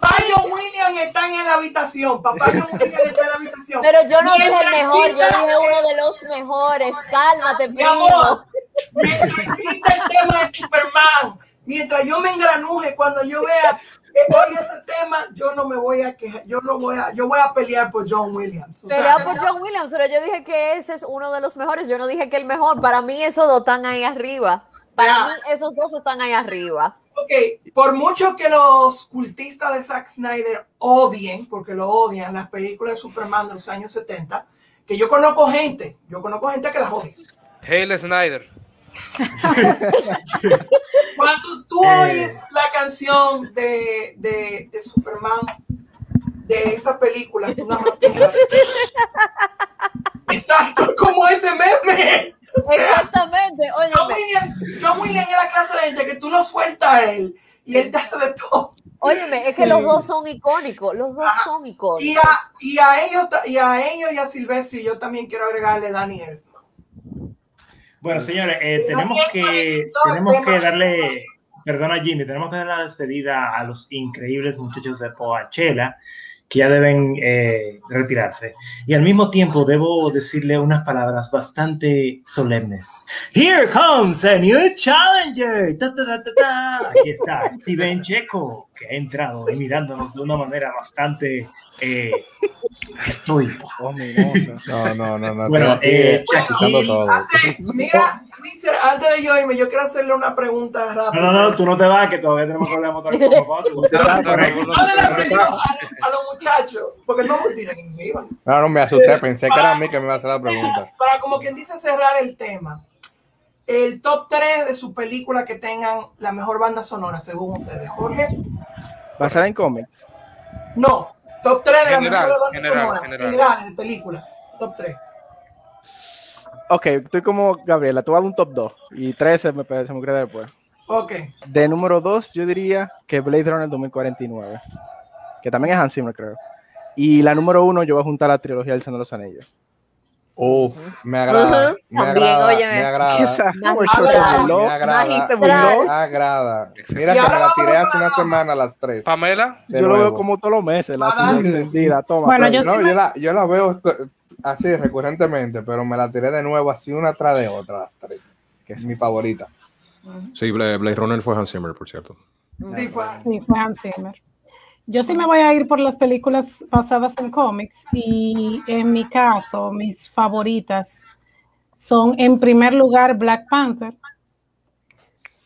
Papá John William están en la habitación. Papá John William está en la habitación. Pero yo no dije el Mientras mejor, yo dije uno de los mejores. Cálmate, Mi primo. amor, mientras exista el tema de Superman, mientras yo me engranuje cuando yo vea hoy ese tema, yo no me voy a quejar, yo no voy a, yo voy a pelear por John Williams. O sea, Pelea por John Williams, pero yo dije que ese es uno de los mejores. Yo no dije que el mejor. Para mí esos dos están ahí arriba. Para Ya. mí esos dos están ahí arriba. Ok, por mucho que los cultistas de Zack Snyder odien, porque lo odian, las películas de Superman de los años 70, que yo conozco gente, yo conozco gente que las odia. Hail Snyder. Cuando tú Eh. oyes la canción de, de, de Superman, de esa película, tú nada más Exacto, como ese meme. Exactamente. John Óyeme, Williams, John Williams es la clase de gente que tú lo sueltas a él y él te hace de todo. óyeme, es que los dos son icónicos. Los dos son Y icónicos. a, y a ellos y a ellos y a Silvestri yo también quiero agregarle Daniel. Bueno, señores, eh, tenemos que tenemos que darle, perdona Jimmy, tenemos que dar la despedida a los increíbles muchachos de Coachella que ya deben eh, retirarse. Y al mismo tiempo debo decirle unas palabras bastante solemnes. Here comes a new challenger. Ta, ta, ta, ta, ta. Aquí está Steven Checo, que ha entrado y mirándonos de una manera bastante eh, estoica. No, no, no, no. Bueno, eh, Shaquille, todo. Antes, mira, Winsor, antes de yo irme, yo quiero hacerle una pregunta No, rápida. no, no, tú no te vas, que todavía tenemos a, a los muchachos, porque no me tiran encima. No, no, me asusté. Pensé que era a mí que me iba a hacer la pregunta. Para como quien dice cerrar el tema, el top 3 de sus películas que tengan la mejor banda sonora, según ustedes. Jorge, Basada en cómics. no, top 3 de la General, mejor banda general, sonora, general. generales de películas, top 3. Ok, estoy como Gabriela, tú vas a un top 2 y 3 se me, se me ocurre después. Ok, De número 2, yo diría que Blade Runner 2049, que también es Hans Zimmer, creo. Y la número 1, yo voy a juntar la trilogía del Señor de los Anillos. Uf, me agrada. Me también, agrada. Me agrada. Esa Me agrada. Me agrada. Mira que me la tiré hace una semana a las 3. Pamela, De Yo lo veo nuevo. como todos los meses, la serie extendida, toma. Bueno, play. yo- No, yo la, yo la veo así recurrentemente, pero me la tiré de nuevo así una tras de otra, las tres. Que es mi favorita. Sí, Blade Runner fue Hans Zimmer, por cierto. sí, fue- Sí, fue Hans Zimmer. Yo sí me voy a ir por las películas basadas en cómics y en mi caso, mis favoritas son en primer lugar Black Panther,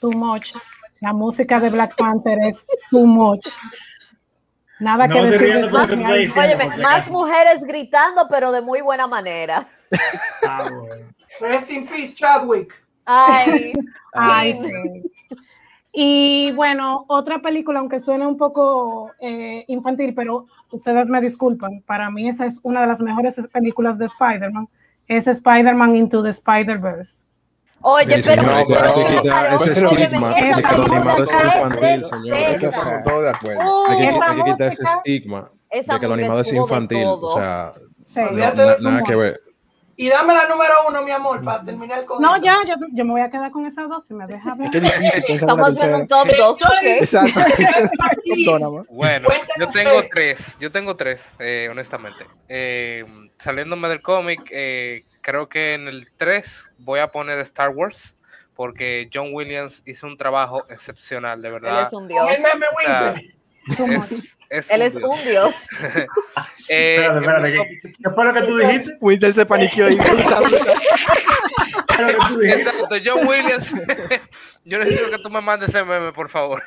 Too Much. La música de Black Panther es Too Much. Nada No que decir. de diciendo. Óyeme, más acaso. mujeres gritando, pero de muy buena manera. Ah, bueno. Rest in peace, Chadwick. Ay, Ay. Y bueno, otra película, aunque suene un poco eh, infantil, pero ustedes me disculpan, para mí esa es una de las mejores películas de Spider-Man, es Spider-Man Into the Spider-Verse. Oye, pero, que- pero- hay que quitar pero- ese estigma de que lo animado es infantil, señor. Todos de acuerdo. Hay que, Esa hay que quitar ese estigma de que lo animado es infantil. todo. O sea, no- nada que ver. Y dame la número uno, mi amor, para terminar con No, esto. ya, yo, yo me voy a quedar con esas dos, si me deja Es ver. que es difícil pensar en una estamos haciendo un top 2, ok. Exacto. Aquí, Top dos, más. bueno, yo tengo tres, yo tengo tres, eh, honestamente. Eh, saliéndome del cómic, eh, creo que en el 3 voy a poner Star Wars, porque John Williams hizo un trabajo excepcional, de Él verdad. es un dios. O sea. Es, es Él un es dios. un dios. Eh, Espérate, espérate. mi top- ¿Qué, qué fue lo que tú dijiste? Winston se paniqueó y ¿Qué? Exacto, John Williams. Yo necesito que tú me mandes ese meme, por favor.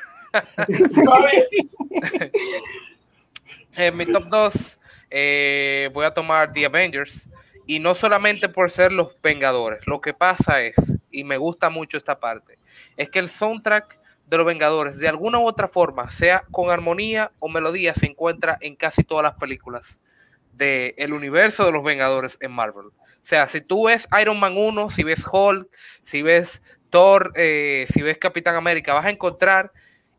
En mi top 2 voy a tomar The Avengers. Y no solamente por ser los Vengadores. Lo que pasa es, y me gusta mucho esta parte, es que el soundtrack de los Vengadores, de alguna u otra forma, sea con armonía o melodía, se encuentra en casi todas las películas del universo de los Vengadores en Marvel. O sea, si tú ves Iron Man 1, si ves Hulk, si ves Thor, eh, si ves Capitán América, vas a encontrar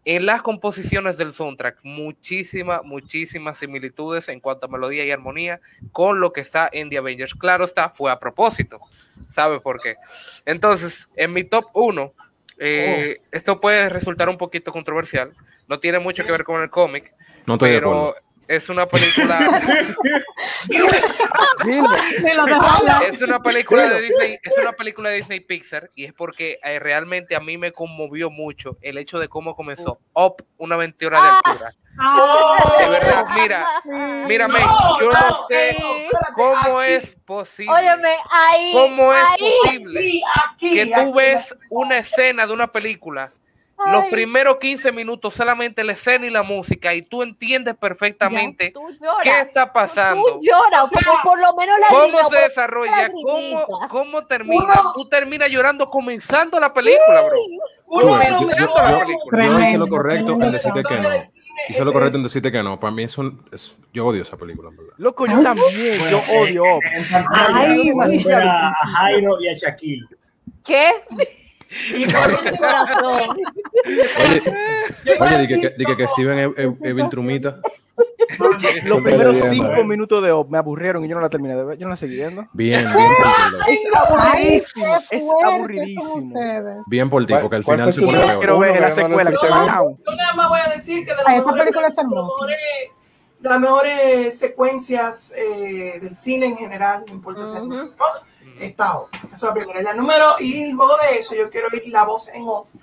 en las composiciones del soundtrack muchísimas, muchísimas similitudes en cuanto a melodía y armonía con lo que está en The Avengers. Claro está, fue a propósito. ¿Sabe por qué? Entonces, en mi top 1, eh, esto puede resultar un poquito controversial. No tiene mucho que ver con el cómic, No estoy de pero acuerdo. Es una película. Es una película de Disney, es una película de Disney Pixar y es porque eh, realmente a mí me conmovió mucho el hecho de cómo comenzó Up, una aventura de Ah. altura. Ah, De verdad, mira, mírame, yo no sé cómo es posible, Óyeme, ahí. cómo es ahí. posible Aquí, aquí, que tú ves una escena de una película, los primeros 15 minutos solamente la escena y la música y tú entiendes perfectamente Tú qué está pasando. Tú lloras, porque por lo menos la cómo se desarrolla, cómo, cómo termina. Tú terminas llorando comenzando la película, bro. Uno Yo- de yo- los hice lo correcto en decirte que no. Hice lo correcto en eso. decirte que no. Para mí es un. es- yo odio esa película, en verdad. Loco, yo también, yo odio. Ay, a Jairo y a Shaquille. ¿Qué? Y Mi corazón. Oye, oye, dije que, dije que Steven E- E- Evil Trumita. Los primeros cinco minutos de Up me aburrieron y yo no la terminé de ver. Yo no la seguí viendo. Bien, bien por ti. Es Ay, aburridísimo. qué Es aburridísimo. Bien por ti, porque al ¿Cuál final se pone Yo peor. quiero ver la que no secuela. que Yo nada más voy a decir que de Ay, esa mejores- película es las hermosa. mejores- de las mejores secuencias eh, del cine en general, no importa es Ujú. Está Up. Esa es la primera. Y la número, y luego de eso, yo quiero oír la voz en off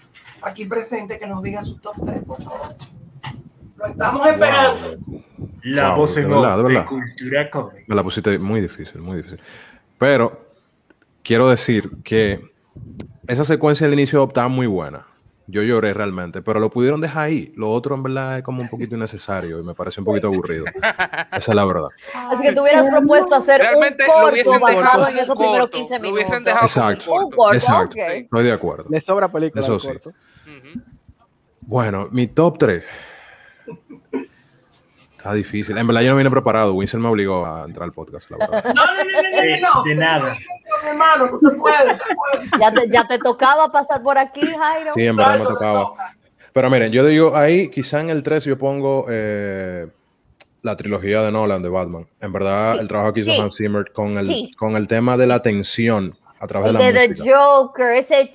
aquí presente que nos diga su top 3, por favor. Lo estamos esperando. La Wow, voz en verdad, off de de verdad. cultura cómica. Me la pusiste muy difícil, muy difícil. Pero quiero decir que esa secuencia al inicio estaba muy buena. Yo lloré realmente, pero lo pudieron dejar ahí. Lo otro, en verdad, es como un poquito innecesario y me parece un poquito aburrido. Esa es la verdad. Así que tú hubieras propuesto hacer Realmente un lo corto hubiesen basado en esos corto, primeros 15 lo minutos. hubiesen dejado Exacto. Un corto. Exacto. Estoy de acuerdo. Le sobra película. Eso sí. corto. Bueno, mi top 3. Está difícil. En verdad, yo no vine preparado. Winston me obligó a entrar al podcast, la verdad. No, no, no, no, no, De, no. de nada. Hermano. Ya te, ya te tocaba pasar por aquí, Jairo. Sí, en verdad me tocaba. toca. Pero miren, yo digo ahí, quizá en el 3 yo pongo eh, la trilogía de Nolan de Batman. En verdad, Sí, el trabajo que hizo sí, Hans Zimmer con el, sí. con el tema de la tensión a través El de la de The. Joker, ese.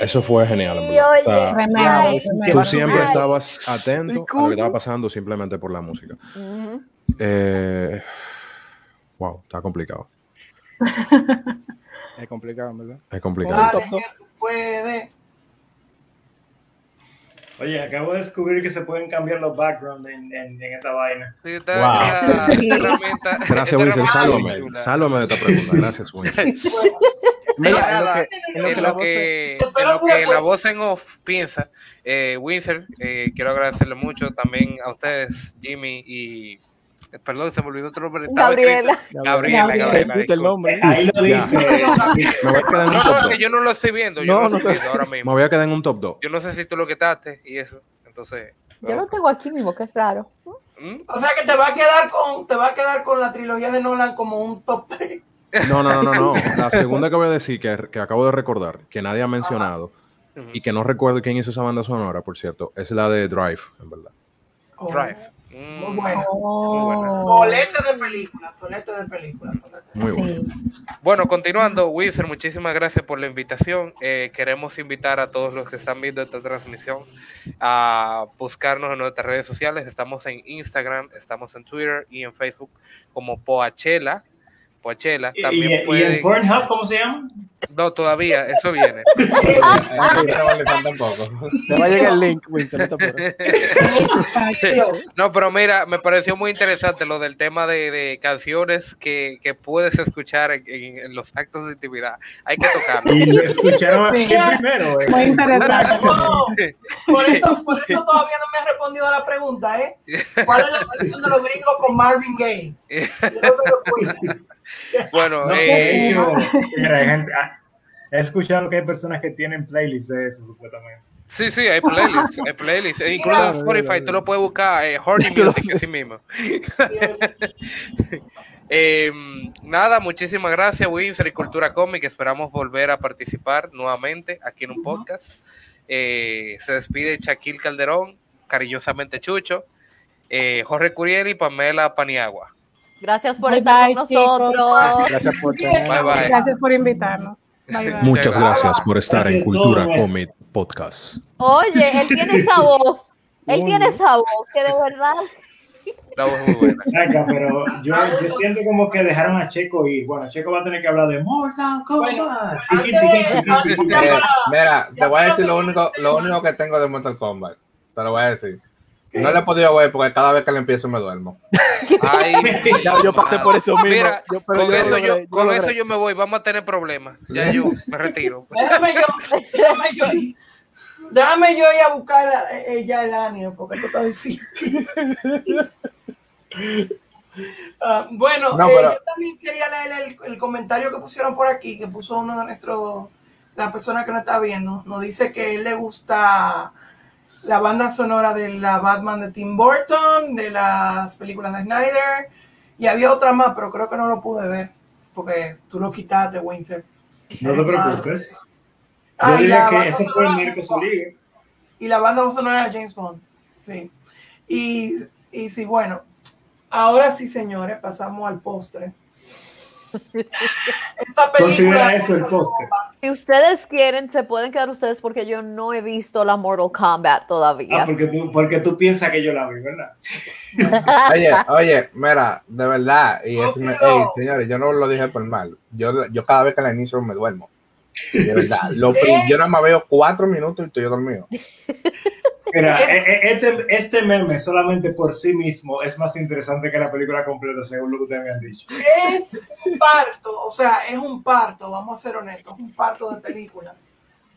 Eso fue genial, en verdad. O sea, Tremendo, Ay, tremendo. Tú siempre estabas atento a lo que estaba pasando simplemente por la música. Eh, wow, está complicado. Es complicado, ¿verdad? Es complicado. Puedes. Oye, acabo de descubrir que se pueden cambiar los backgrounds en, en, en esta vaina. Sí, esta- Wow. esta- esta herramienta- esta Gracias, Winston. Sálvame. Sálvame de esta pregunta. Gracias, Winston. Mira, en lo que- en lo que la voz en Pero lo se que le la puede- voz en off piensa, eh, Windsor, eh, quiero agradecerle mucho también a ustedes, Jimmy y. Perdón, se me olvidó otro nombre. Gabriela. Gabriela, Gabriela. Gabriela. Repite el disculpe. nombre. Ahí lo dice. Me voy a quedar en un No, top no, es 2. que yo no lo estoy viendo, yo No, no, estoy viendo ahora Me mismo. voy a quedar en un top 2. Yo no sé si tú lo quitaste y eso. Entonces. Yo lo tengo aquí mismo, que es raro. ¿Mm? O sea que te va a quedar con, te va a quedar con la trilogía de Nolan como un top 3. No, no, no, no, no. La segunda que voy a decir, que, que acabo de recordar, que nadie ha mencionado y que no recuerdo quién hizo esa banda sonora, por cierto, es la de Drive, en verdad. Drive. Muy Mm, buena. Oh. Tolete de película, tolete de película. de Muy bueno. Sí. Bueno, continuando, Wizard, muchísimas gracias por la invitación. Eh, queremos invitar a todos los que están viendo esta transmisión a buscarnos en nuestras redes sociales. Estamos en Instagram, estamos en Twitter y en Facebook como Poachela. Poachela. ¿Y, También y- y en pueden. Pornhub cómo se llama? No, todavía, eso viene. tampoco. Te va a llegar el link, no pero mira, me pareció muy interesante lo del tema de, de canciones que, que puedes escuchar en, en- en los actos de intimidad. Hay que tocarlo. Y lo escucharon así Sí. primero. eh. Muy interesante. No, por eso, por eso todavía no me ha respondido a la pregunta, ¿eh? ¿Cuál es la versión de los gringos con Marvin Gaye? Yo no sé lo que- Bueno, No, eh, ah, he escuchado que hay personas que tienen playlists de eso, supuestamente. Sí, sí, hay playlists, hay playlists. E incluso en Spotify tú lo puedes buscar, eh, Horny Music, así mismo. Eh, nada, muchísimas gracias, Winsor y Cultura Cómic. Esperamos volver a participar nuevamente aquí en un podcast. Eh, se despide Shaquille Calderón, cariñosamente Chucho, eh, Jorge Curiel y Pamela Paniagua. Gracias por Bye, estar bye, con chicos. nosotros. Gracias por. Bye bye. Gracias por invitarnos. Bye, bye. Muchas gracias por estar en Gracias Cultura. Comic Podcast. Oye, él tiene esa voz. Él tiene esa voz que de verdad. La voz muy buena. Acá, pero yo, yo siento como que dejaron a Checo y bueno, Checo va a tener que hablar de Mortal Kombat. Eh, mira, te voy a decir lo único, lo único que tengo de Mortal Kombat. Te lo voy a decir. No le he podido ver porque cada vez que le empiezo me duermo. Ay, Ya, yo pasé por eso mismo. Mira, Yo- pero con, yo eso, logré, yo, con eso yo me voy, vamos a tener problemas. Ya yo me retiro. Déjame yo, déjame yo, déjame yo ir a buscar a- ella el anime, porque esto está difícil. Ah, bueno, No, eh, pero- yo también quería leer el, el comentario que pusieron por aquí, que puso uno de nuestros, la persona que nos está viendo, nos dice que él le gusta la banda sonora de la Batman de Tim Burton, de las películas de Snyder, y había otra más, pero creo que no lo pude ver, porque tú lo quitaste, Windsor. No te preocupes. Yo Ah, diría la que banda ese fue el Soliga. y la banda sonora era James Bond. Sí. Y, y sí, bueno, ahora sí, señores, pasamos al postre. Esta Considera eso el póster. Si ustedes quieren, se pueden quedar ustedes porque yo no he visto la Mortal Kombat todavía. Ah, porque tú, porque tú piensas que yo la vi, ¿verdad? Oye, oye, mira, de verdad, y es, me- señores, yo no lo dije por mal. Yo, yo cada vez que la inicio me duermo. De verdad. Lo, yo nada más veo cuatro minutos y estoy dormido. Mira, e- e- este, este meme solamente por sí mismo es más interesante que la película completa, según lo que ustedes me han dicho. es un parto, o sea, es un parto, vamos a ser honestos, es un parto de película.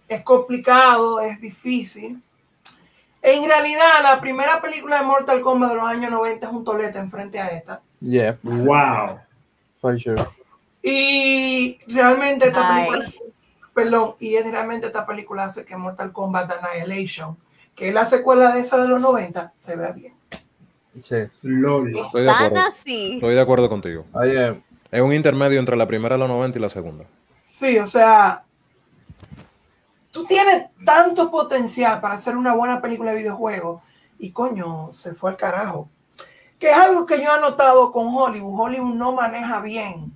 Es complicado, es difícil. En realidad, la primera película de Mortal Kombat de los años 90 es un tolete enfrente a esta. Yeah, Wow. for sure. Y realmente esta Ay. película, perdón, y es realmente esta película hace que Mortal Kombat Annihilation, que la secuela de esa de los 90, se vea bien. Sí. LOL. Estoy de acuerdo. así. Estoy de acuerdo contigo. Oye, Es un intermedio entre la primera de los 90 y la segunda. Sí, o sea, tú tienes tanto potencial para hacer una buena película de videojuegos y coño, se fue al carajo. Que es algo que yo he notado con Hollywood. Hollywood no maneja bien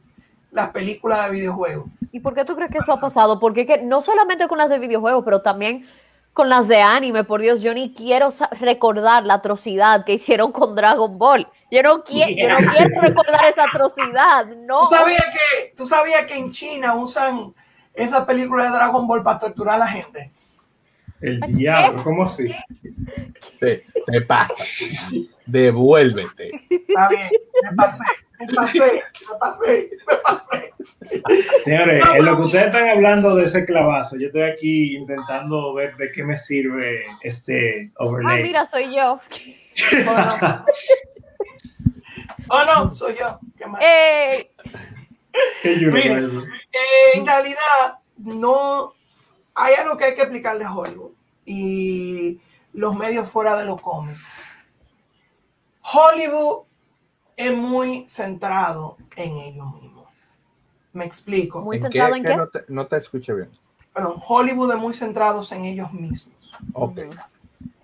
las películas de videojuegos. ¿Y por qué tú crees que eso ha pasado? Porque que no solamente con las de videojuegos, pero también con las de anime. Por Dios, yo ni quiero recordar la atrocidad que hicieron con Dragon Ball. Yo no, quiero, yo no quiero recordar esa atrocidad. No. ¿Tú sabías que, tú sabías que en China usan esa película de Dragon Ball para torturar a la gente? El diablo, ¿cómo así? te, te pasa. Devuélvete. Está bien, me pasé, me pasé, me pasé, me pasé. Señores, en lo que ustedes están hablando de ese clavazo, yo estoy aquí intentando ver de qué me sirve este Ah, overlay. mira, soy yo. Oh no, soy yo. Qué mal. Mario. Eh, en realidad, no hay algo que hay que explicar de Hollywood y los medios fuera de los cómics. Hollywood es muy centrado en ellos mismos. Me explico. Muy ¿En centrado qué? en Que qué? No, te, no te escuché bien. Perdón, Hollywood es muy centrados en ellos mismos. Ok.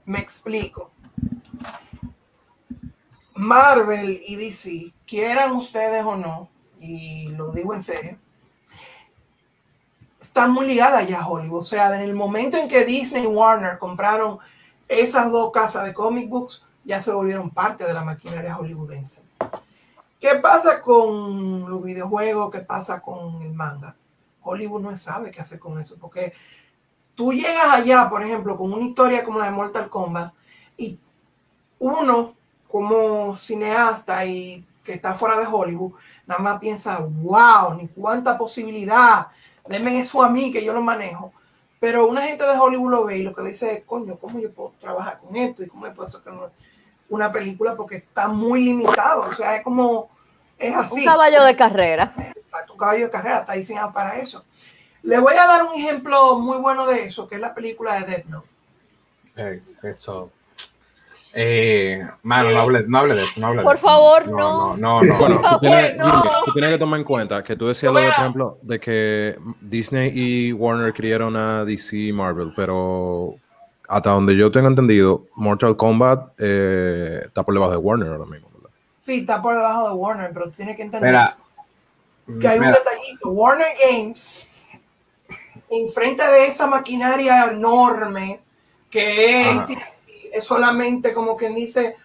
Me explico. Marvel y DC, quieran ustedes o no, y lo digo en serio, están muy ligadas ya a Hollywood. O sea, en el momento en que Disney y Warner compraron esas dos casas de comic books, ya se volvieron parte de la maquinaria hollywoodense. ¿Qué pasa con los videojuegos? ¿Qué pasa con el manga? Hollywood no sabe qué hacer con eso, porque tú llegas allá, por ejemplo, con una historia como la de Mortal Kombat, y uno, como cineasta y que está fuera de Hollywood, nada más piensa, wow, ni cuánta posibilidad, denme eso a mí que yo lo manejo. Pero una gente de Hollywood lo ve y lo que dice es, coño, ¿cómo yo puedo trabajar con esto? ¿Y cómo yo puedo sacar una- una película? Porque está muy limitado, o sea, es como, es así. Un caballo de carrera. Exacto, un caballo de carrera está diseñado para eso. Le voy a dar un ejemplo muy bueno de eso, que es la película de Death Note. Eh, eso. Eh, mano, no hable, no hable de eso, no hable de Por eso. favor, no. No, no, no. Bueno, tú tienes, no. Junior, tú tienes que tomar en cuenta que tú decías lo de, por ejemplo, de que Disney y Warner crearon a DC y Marvel, pero hasta donde yo tengo entendido, Mortal Kombat eh, está por debajo de Warner ahora mismo. ¿verdad? Sí, está por debajo de Warner, pero tiene que entender Mira, que hay un detallito. Warner Games, enfrente de esa maquinaria enorme que es, solamente como quien dice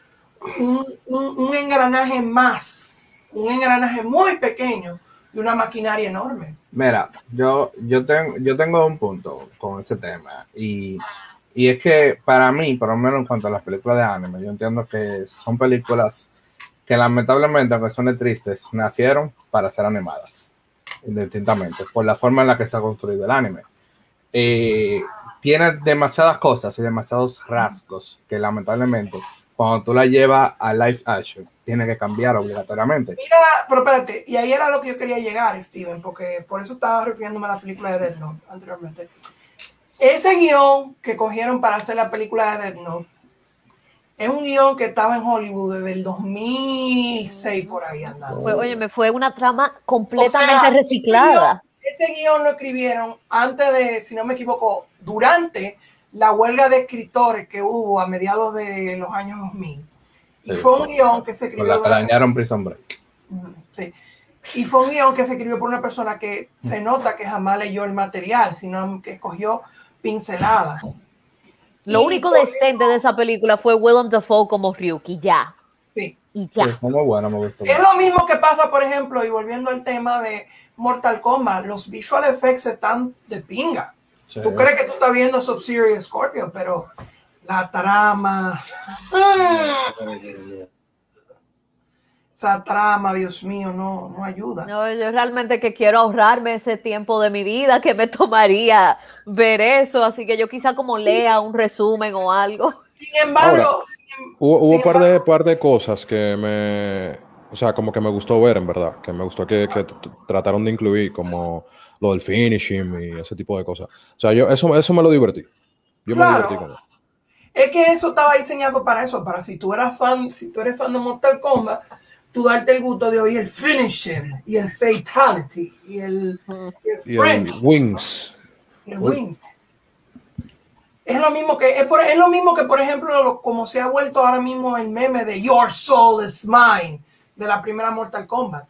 un, un- un engranaje más, un engranaje muy pequeño de una maquinaria enorme. Mira, yo, yo, tengo, yo tengo un punto con ese tema y, y es que para mí, por lo menos en cuanto a las películas de anime, yo entiendo que son películas que lamentablemente, aunque son tristes, nacieron para ser animadas, indistintamente, por la forma en la que está construido el anime. Eh, tiene demasiadas cosas y demasiados rasgos que lamentablemente, cuando tú la llevas a live action, tiene que cambiar obligatoriamente. Mira, pero espérate, y ahí era lo que yo quería llegar, Steven, porque por eso estaba refiriéndome a la película de Death Note anteriormente. Ese guion que cogieron para hacer la película de Death Note es un guion que estaba en Hollywood desde el 2006 por ahí andando. Fue, oye, me fue una trama completamente O sea, reciclada. Ese guion lo escribieron antes de, si no me equivoco, durante la huelga de escritores que hubo a mediados de los años 2000. Y Sí. fue un guion que se escribió la dañaron Prison Break. Sí. Y fue un guion que se escribió por una persona que se nota que jamás leyó el material, sino que cogió pinceladas. Lo Y único decente de esa película fue Willem Dafoe como Ryuki, ya. Sí. Y ya. Sí, fue muy bueno, me gustó. Es lo mismo que pasa, por ejemplo, y volviendo al tema de Mortal Kombat, los visual effects están de pinga. Sí. Tú crees que tú estás viendo Sub-Zero y Scorpio, pero la trama. Esa trama, Dios mío, no, no ayuda. No, yo realmente que quiero ahorrarme ese tiempo de mi vida que me tomaría ver eso, así que yo quizá como lea un resumen o algo. Sin embargo, Ahora, sin- Hubo, hubo un par de, embargo- par de cosas que me, o sea, como que me gustó ver, en verdad, que me gustó que, trataron de incluir, como lo del finishing y ese tipo de cosas. O sea, yo eso, eso me lo divertí. Yo me Claro. divertí con eso. Es que eso estaba diseñado para eso, para si tú eras fan, si tú eres fan de Mortal Kombat, tú darte el gusto de oír el finishing y el fatality y el, y el Y el French Wings. y el wings. Es lo mismo que es, por- es lo mismo que por ejemplo lo- como se ha vuelto ahora mismo el meme de Your Soul is Mine de la primera Mortal Kombat.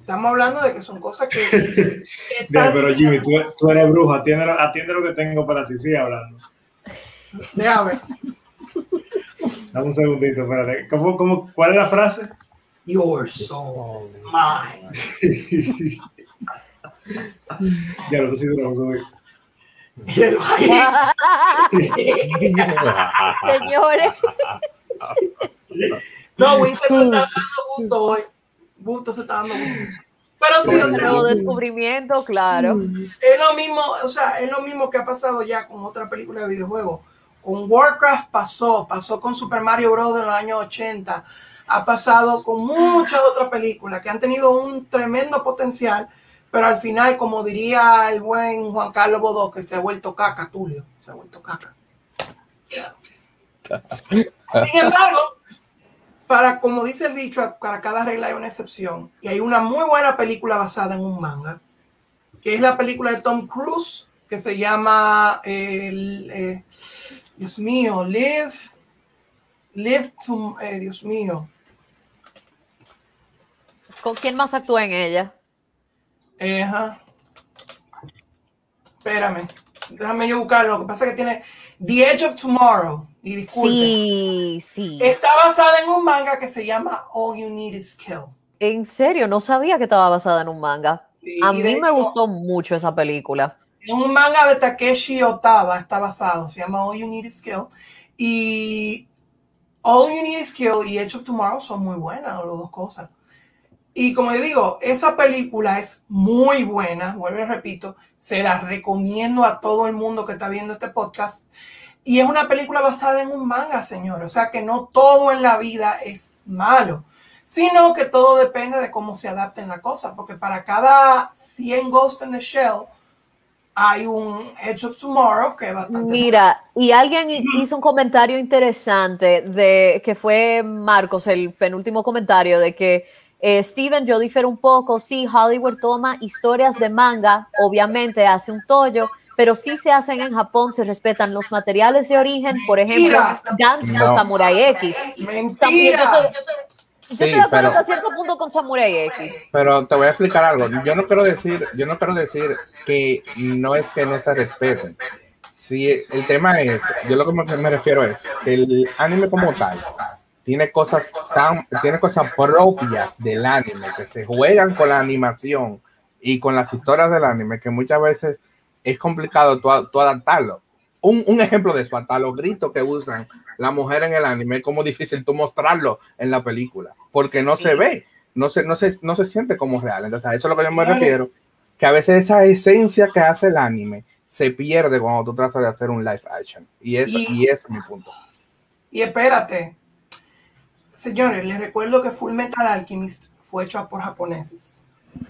Estamos hablando de que son cosas que, que Mira, pero Jimmy, tú, tú eres brujo, atiende, lo- atiende lo que tengo para ti, sigue hablando. Déjame. Dame un segundito, espérate. ¿Cómo, cómo, ¿Cuál es la frase? Your soul is mine. ya lo estoy diciendo, güey. Y él va ahí. Señores, No, Winston se está dando gusto hoy. Gusto se está dando gusto. Pero sí, o sea, nuevo descubrimiento, claro. es lo mismo, o sea, es lo mismo que ha pasado ya con otra película de videojuegos. Con Warcraft pasó, pasó con Super Mario Bros. en los años 80, ha pasado con muchas otras películas que han tenido un tremendo potencial, pero al final, como diría el buen Juan Carlos Bodó, que se ha vuelto caca, Tulio, se ha vuelto caca. Sin embargo, para como dice el dicho, para cada regla hay una excepción. Y hay una muy buena película basada en un manga, que es la película de Tom Cruise, que se llama, el, eh, Dios mío, Live, Live to, eh, Dios mío, ¿Con quién más actúa en ella? eh, ajá. espérame, déjame yo buscarlo. Lo que pasa es que tiene The Edge of Tomorrow. Y disculpe. Sí, sí. Está basada en un manga que se llama All You Need Is Kill. En serio, no sabía que estaba basada en un manga. Sí, A mí me hecho, gustó mucho esa película. Un manga de Takeshi Otaba está basado, se llama All You Need Is Kill. Y All You Need Is Kill y Edge of Tomorrow son muy buenas, las dos cosas. Y como yo digo, esa película es muy buena, vuelvo y repito, se la recomiendo a todo el mundo que está viendo este podcast. Y es una película basada en un manga, señor. O sea que no todo en la vida es malo, sino que todo depende de cómo se adapten la cosa. Porque para cada 100 Ghost in the Shell hay un Edge of Tomorrow que es bastante Mira, y alguien hi- hizo un comentario interesante de que fue Marcos, el penúltimo comentario, de que eh, Steven, yo difiero un poco, sí, Hollywood toma historias de manga, obviamente hace un tollo, pero sí se hacen en Japón, se respetan los materiales de origen, por ejemplo, con No. Samurai X. Mentira. Yo Sí, pero- hasta cierto punto con Samurai X. Pero te voy a explicar algo. Yo no quiero decir, yo no quiero decir que no es que no se respeten. Si el tema es, yo lo que me, me refiero es que el anime como tal tiene cosas tan, tiene cosas propias del anime que se juegan con la animación y con las historias del anime que muchas veces es complicado tú, tú adaptarlo. Un, un ejemplo de eso, hasta los gritos que usan la mujer en el anime, es como difícil tú mostrarlo en la película, porque no se ve, no se, no se, no se siente como real. Entonces, a eso es lo que yo me Claro. refiero, que a veces esa esencia que hace el anime se pierde cuando tú tratas de hacer un live action. Y eso, Y- y ese es mi punto. Y espérate, señores, les recuerdo que Full Metal Alchemist fue hecho por japoneses.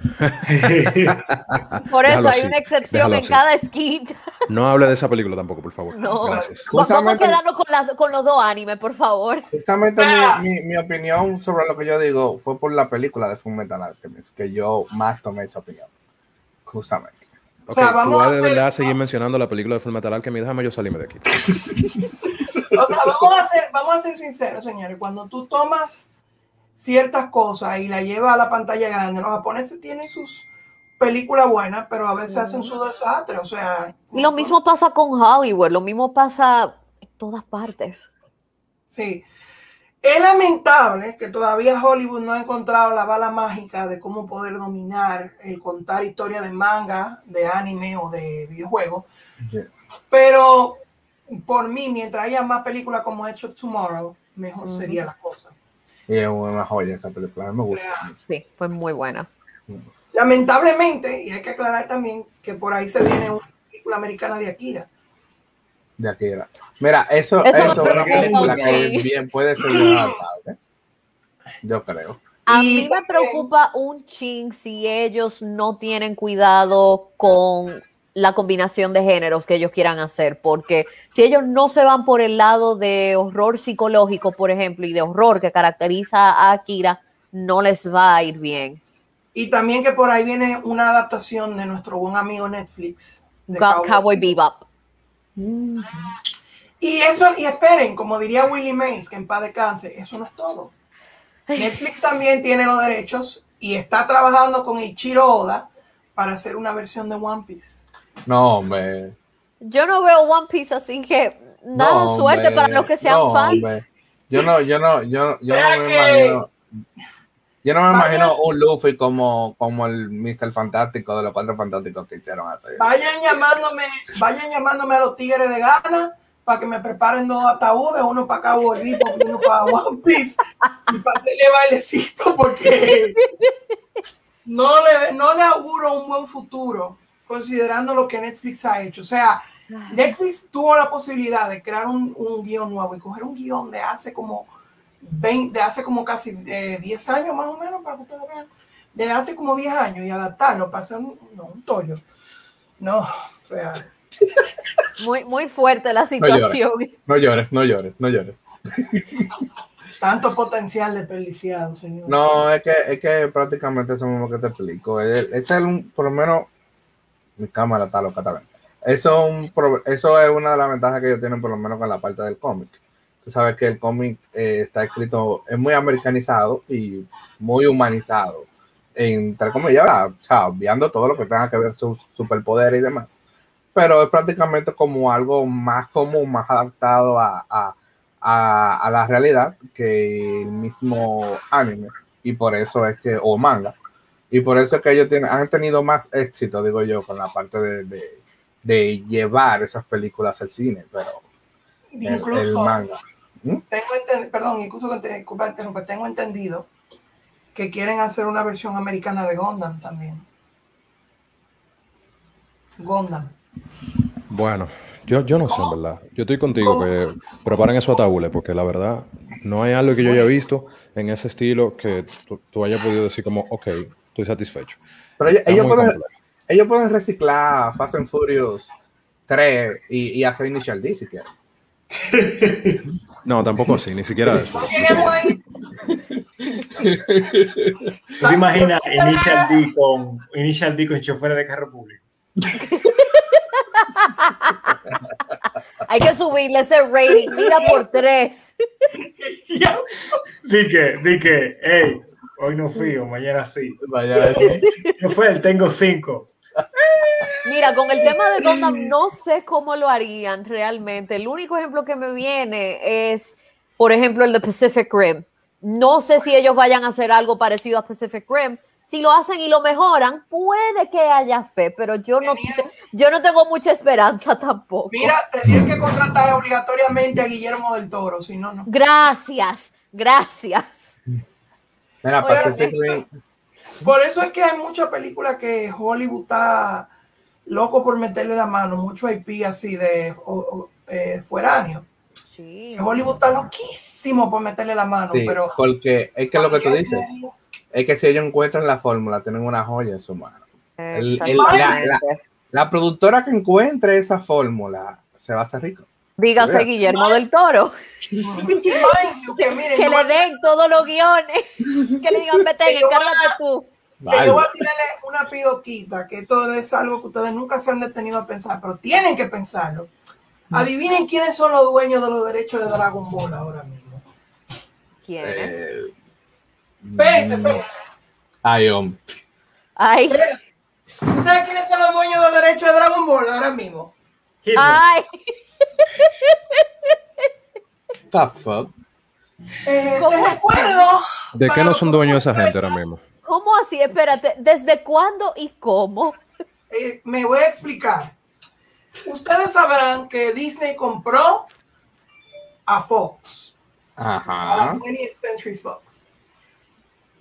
Por eso Déjalo hay así, una excepción en así. cada esquina. No hable de esa película tampoco, por favor. No. Gracias. Va- Vamos a Justamente- quedarnos con, las- con los dos animes, por favor. Justamente Ah. mi, mi, mi opinión sobre lo que yo digo fue por la película de Full Metal Alchemist, que yo más tomé esa opinión. Justamente. Ok, sea, tú vamos vas a de hacer- verdad a seguir mencionando la película de Full Metal Alchemist. Déjame yo salirme de aquí. O sea, vamos a ser, vamos a ser sinceros, señores. Cuando tú tomas ciertas cosas y la llevas a la pantalla grande, los japoneses tienen sus películas buenas, pero a veces hacen su desastre. O sea, Y lo mismo pasa con Hollywood, lo mismo pasa en todas partes. Sí. Es lamentable que todavía Hollywood no ha encontrado la bala mágica de cómo poder dominar el contar historias de manga, de anime o de videojuegos. Yeah. Pero por mí, mientras haya más películas como Hecho Tomorrow, mejor sería la cosa. Y es una joya esa película, me gusta. Sí, fue muy buena. Lamentablemente, y hay que aclarar también que por ahí se viene una película americana de Akira. De era. Mira, eso, Eso es una película que bien puede ser adaptada, ¿eh? Yo creo. A mí me preocupa un ching si ellos no tienen cuidado con la combinación de géneros que ellos quieran hacer, porque si ellos no se van por el lado de horror psicológico, por ejemplo, y de horror que caracteriza a Akira, no les va a ir bien. Y también que por ahí viene una adaptación de nuestro buen amigo Netflix. de Cowboy. Cowboy Bebop. Y eso, y esperen, como diría Willie Mays, que en paz descanse, eso no es todo. Netflix también tiene los derechos y está trabajando con Ichiro Oda para hacer una versión de One Piece. No, hombre. Yo no veo One Piece, así que nada, No, suerte hombre. para los que sean No, fans. hombre. Yo no, yo no, yo, yo no me que- imagino. Yo no me Vaya- imagino un Luffy como, como el Mr. Fantástico de los cuatro fantásticos que hicieron hacer. Vayan llamándome, vayan llamándome a los tigres de Ghana para que me preparen dos ataúdes, uno para Cabo Bebop y uno para One Piece, y para hacerle bailecito porque no le, no le auguro un buen futuro considerando lo que Netflix ha hecho. O sea, Netflix tuvo la posibilidad de crear un, un guion nuevo y coger un guion de hace como 20, de hace como casi eh, 10 años más o menos, para que ustedes vean, de hace como 10 años y adaptarlo para hacer un, no, un tollo. No, o sea, Muy, muy fuerte la No llores, situación. no llores, no llores, no llores. tanto potencial desperdiciado, señor. No, es que, es que prácticamente eso mismo que te explico. Es, es el, un- por lo menos, mi cámara está loca también. Eso, es un eso es una de las ventajas que ellos tienen, por lo menos con la parte del cómic. Tú sabes que el cómic eh, está escrito, es muy americanizado y muy humanizado. Entre comillas, o sea, obviando todo lo que tenga que ver sus superpoderes y demás. Pero es prácticamente como algo más común, más adaptado a, a, a, a la realidad que el mismo anime. Y por eso es que, o manga. Y por eso es que ellos tienen, han tenido más éxito, digo yo, con la parte de, de, de llevar esas películas al cine. Pero el, Incluso, el manga. ¿Mm? tengo enten- perdón, incluso disculpa, interrumpa, tengo entendido que quieren hacer una versión americana de Gundam también. Gundam. Bueno, yo, yo no sé, en verdad. Yo estoy contigo que preparen esos ataúdes, porque la verdad no hay algo que yo haya visto en ese estilo que tú, tú hayas podido decir como, ok, estoy satisfecho. Pero ellos, pueden, ellos pueden reciclar Fast and Furious 3 y, y hacer Initial D si quieren. No, tampoco así, ni siquiera eso. ¿Tú te imaginas Initial D con Initial D con choferes de carro público? Hay que subirle ese rating. Mira por tres. Di que, di que, hey, hoy no fui o mañana sí. Vaya, eso. No fue, tengo cinco. Mira, con el tema de Gundam no sé cómo lo harían realmente. El único ejemplo que me viene es, por ejemplo, el de Pacific Rim. No sé si ellos vayan a hacer algo parecido a Pacific Rim. Si lo hacen y lo mejoran, puede que haya fe, pero yo no, yo no tengo mucha esperanza tampoco. Mira, tendrían que contratar obligatoriamente a Guillermo del Toro, si no, no. Gracias, gracias. Mira, Oye, Pacific Rim, Por eso es que hay muchas películas que Hollywood está loco por meterle la mano, mucho IP así de o, o, eh, fueráneo. Sí. Hollywood está loquísimo por meterle la mano, sí, pero porque es que lo que tú dices es que si ellos encuentran la fórmula, tienen una joya en su mano. El- el- Exactamente. la- La productora que encuentre esa fórmula se va a hacer rico. Dígase Mira. Guillermo del Toro. que miren, Que yo le den todos los guiones. Que le digan, vete, encárgate tú. que yo voy a tirarle una pidoquita, que esto es algo que ustedes nunca se han detenido a pensar, pero tienen que pensarlo. Adivinen quiénes son los dueños de los derechos de Dragon Ball ahora mismo. ¿Quiénes? Eh, Espérense, espérense. ay, hombre. Ay, ¿Tú sabes quiénes son los dueños de derechos de Dragon Ball ahora mismo? Hitler. ay. The fuck? Eh, ¿Cómo? te recuerdo. ¿De qué no son dueños esa gente ahora mismo? ¿Cómo así? Espérate, ¿desde cuándo y cómo? Eh, me voy a explicar. Ustedes sabrán que Disney compró a Fox, a Ajá. 20th Century Fox.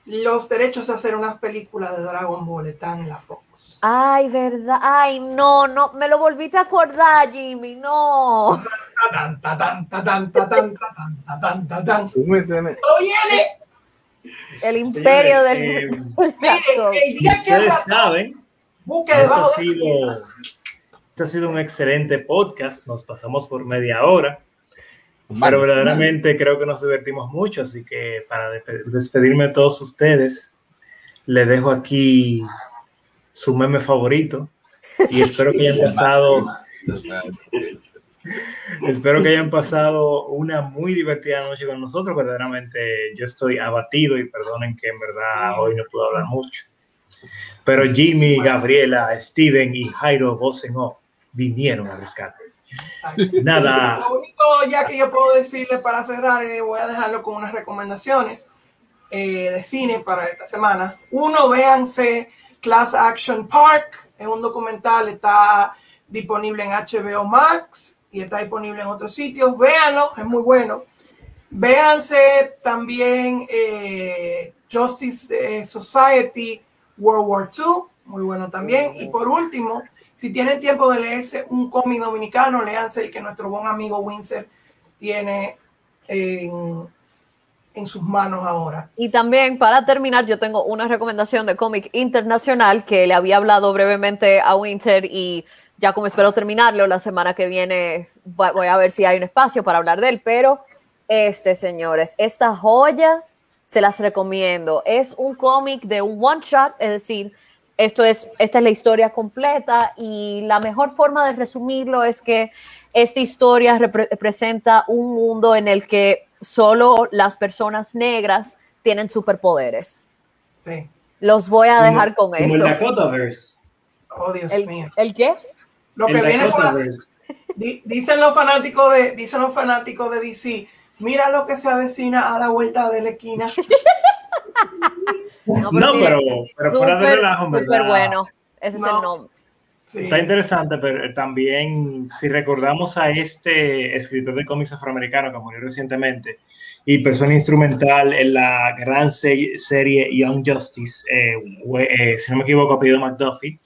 Los derechos de hacer unas películas de Dragon Ball están en la Fox. Ay, verdad. Ay, no, no, me lo volviste a acordar, Jimmy, no. Tatán, tatán, tatán, tatán, tatán, tatán, tatán. Tú me tienes- ¡Lo viene! El imperio del... eh, Miren, que saben, esto ha sido, esto ha sido un excelente podcast. Nos pasamos por media hora. Pero verdaderamente creo que nos divertimos mucho, así que para despe- despedirme de todos ustedes, le dejo aquí su meme favorito y espero que hayan pasado, espero que hayan pasado una muy divertida noche con nosotros. Verdaderamente yo estoy abatido y perdonen que en verdad hoy no pude hablar mucho. Pero Jimmy, Gabriela, Steven y Jairo voz en off vinieron al rescate. Nada. Lo único ya que yo puedo decirle para cerrar, eh, voy a dejarlo con unas recomendaciones eh, de cine para esta semana. Uno, véanse Class Action Park, es un documental, está disponible en HBO Max y está disponible en otros sitios. Véanlo, es muy bueno. Véanse también eh, Justice eh, Society World War II, muy bueno también. Y por último, si tienen tiempo de leerse un cómic dominicano, léanse el que nuestro buen amigo Windsor tiene en, en sus manos ahora. Y también, para terminar, yo tengo una recomendación de cómic internacional que le había hablado brevemente a Winter y ya como espero terminarlo, la semana que viene voy a ver si hay un espacio para hablar de él, pero este, señores, esta joya se las recomiendo. Es un cómic de un one shot, es decir, esto es, esta es la historia completa y la mejor forma de resumirlo es que esta historia repre- representa un mundo en el que solo las personas negras tienen superpoderes. Sí. Los voy a dejar con Como el eso. Dakotaverse. Oh, Dios ¿El, mío. ¿El qué? Lo El que viene por Dakotaverse. Di- dicen los fanáticos de dicen los fanáticos de DC mira lo que se avecina a la vuelta de la esquina No, No, mire, pero, pero fuera de relajo, súper bueno. Ese es No. el nombre. Sí. Está interesante, pero eh, también si recordamos a este escritor de cómics afroamericano que murió recientemente y persona instrumental en la gran se- serie Young Justice, eh, eh, si no me equivoco, apellido McDuffie,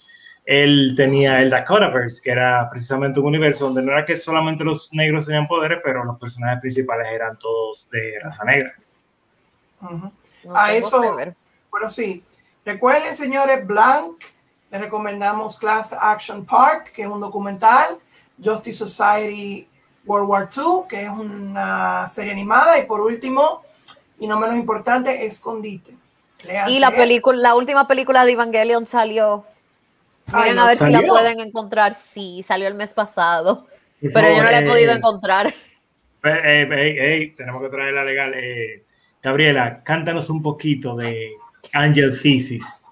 él tenía el Dakotaverse, que era precisamente un universo donde no era que solamente los negros tenían poderes, pero los personajes principales eran todos de raza negra. Ujú. No A eso-. Pero sí, recuerden, señores, Blanc, les recomendamos Class Action Park, que es un documental, Justice Society World War II, que es una serie animada, y por último, y no menos importante, Escondite. Léanse Y la película, la última película de Evangelion salió. Ay, Miren no, a ver si la ¿salió? pueden encontrar. Sí, salió el mes pasado. Pero yo no la he eh, podido encontrar. Eh, eh, tenemos que traerla legal. Eh, Gabriela, cántanos un poquito de Angel Thesis.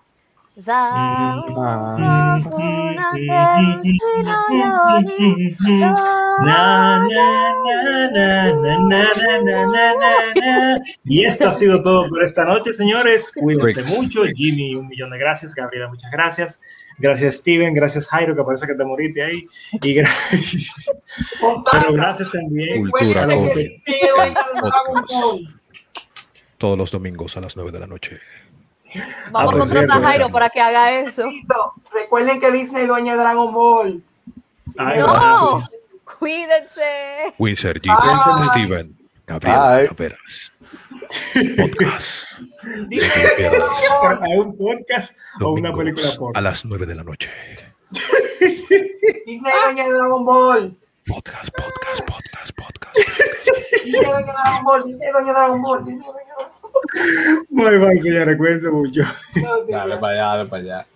Y esto ha sido todo por esta noche, señores. Cuídense mucho. Jimmy, un millón de gracias. Gabriela, muchas gracias. Gracias, Steven. Gracias, Jairo, que parece que te moriste ahí. Y gracias. Pero gracias también Cultura a. Todos los domingos a las 9 de la noche. Vamos por a contratar cierto, a Jairo para que haga eso. Recuerden que Disney es dueña de Dragon Ball. Ay, No, cuídense. Wizard, G, Ah. Steven, Gabriela, Ay. Caperas. Podcast. No ¿A un podcast o una película por? a las 9 de la noche. Disney dueña de Dragon Ball. Podcast, podcast, podcast, podcast. Disney dueña de Dragon Ball. Disney dueña de Dragon Ball. Disney dueña de Dragon Ball. Muy mal, señores, cuídense mucho. Dale para allá, dale para allá.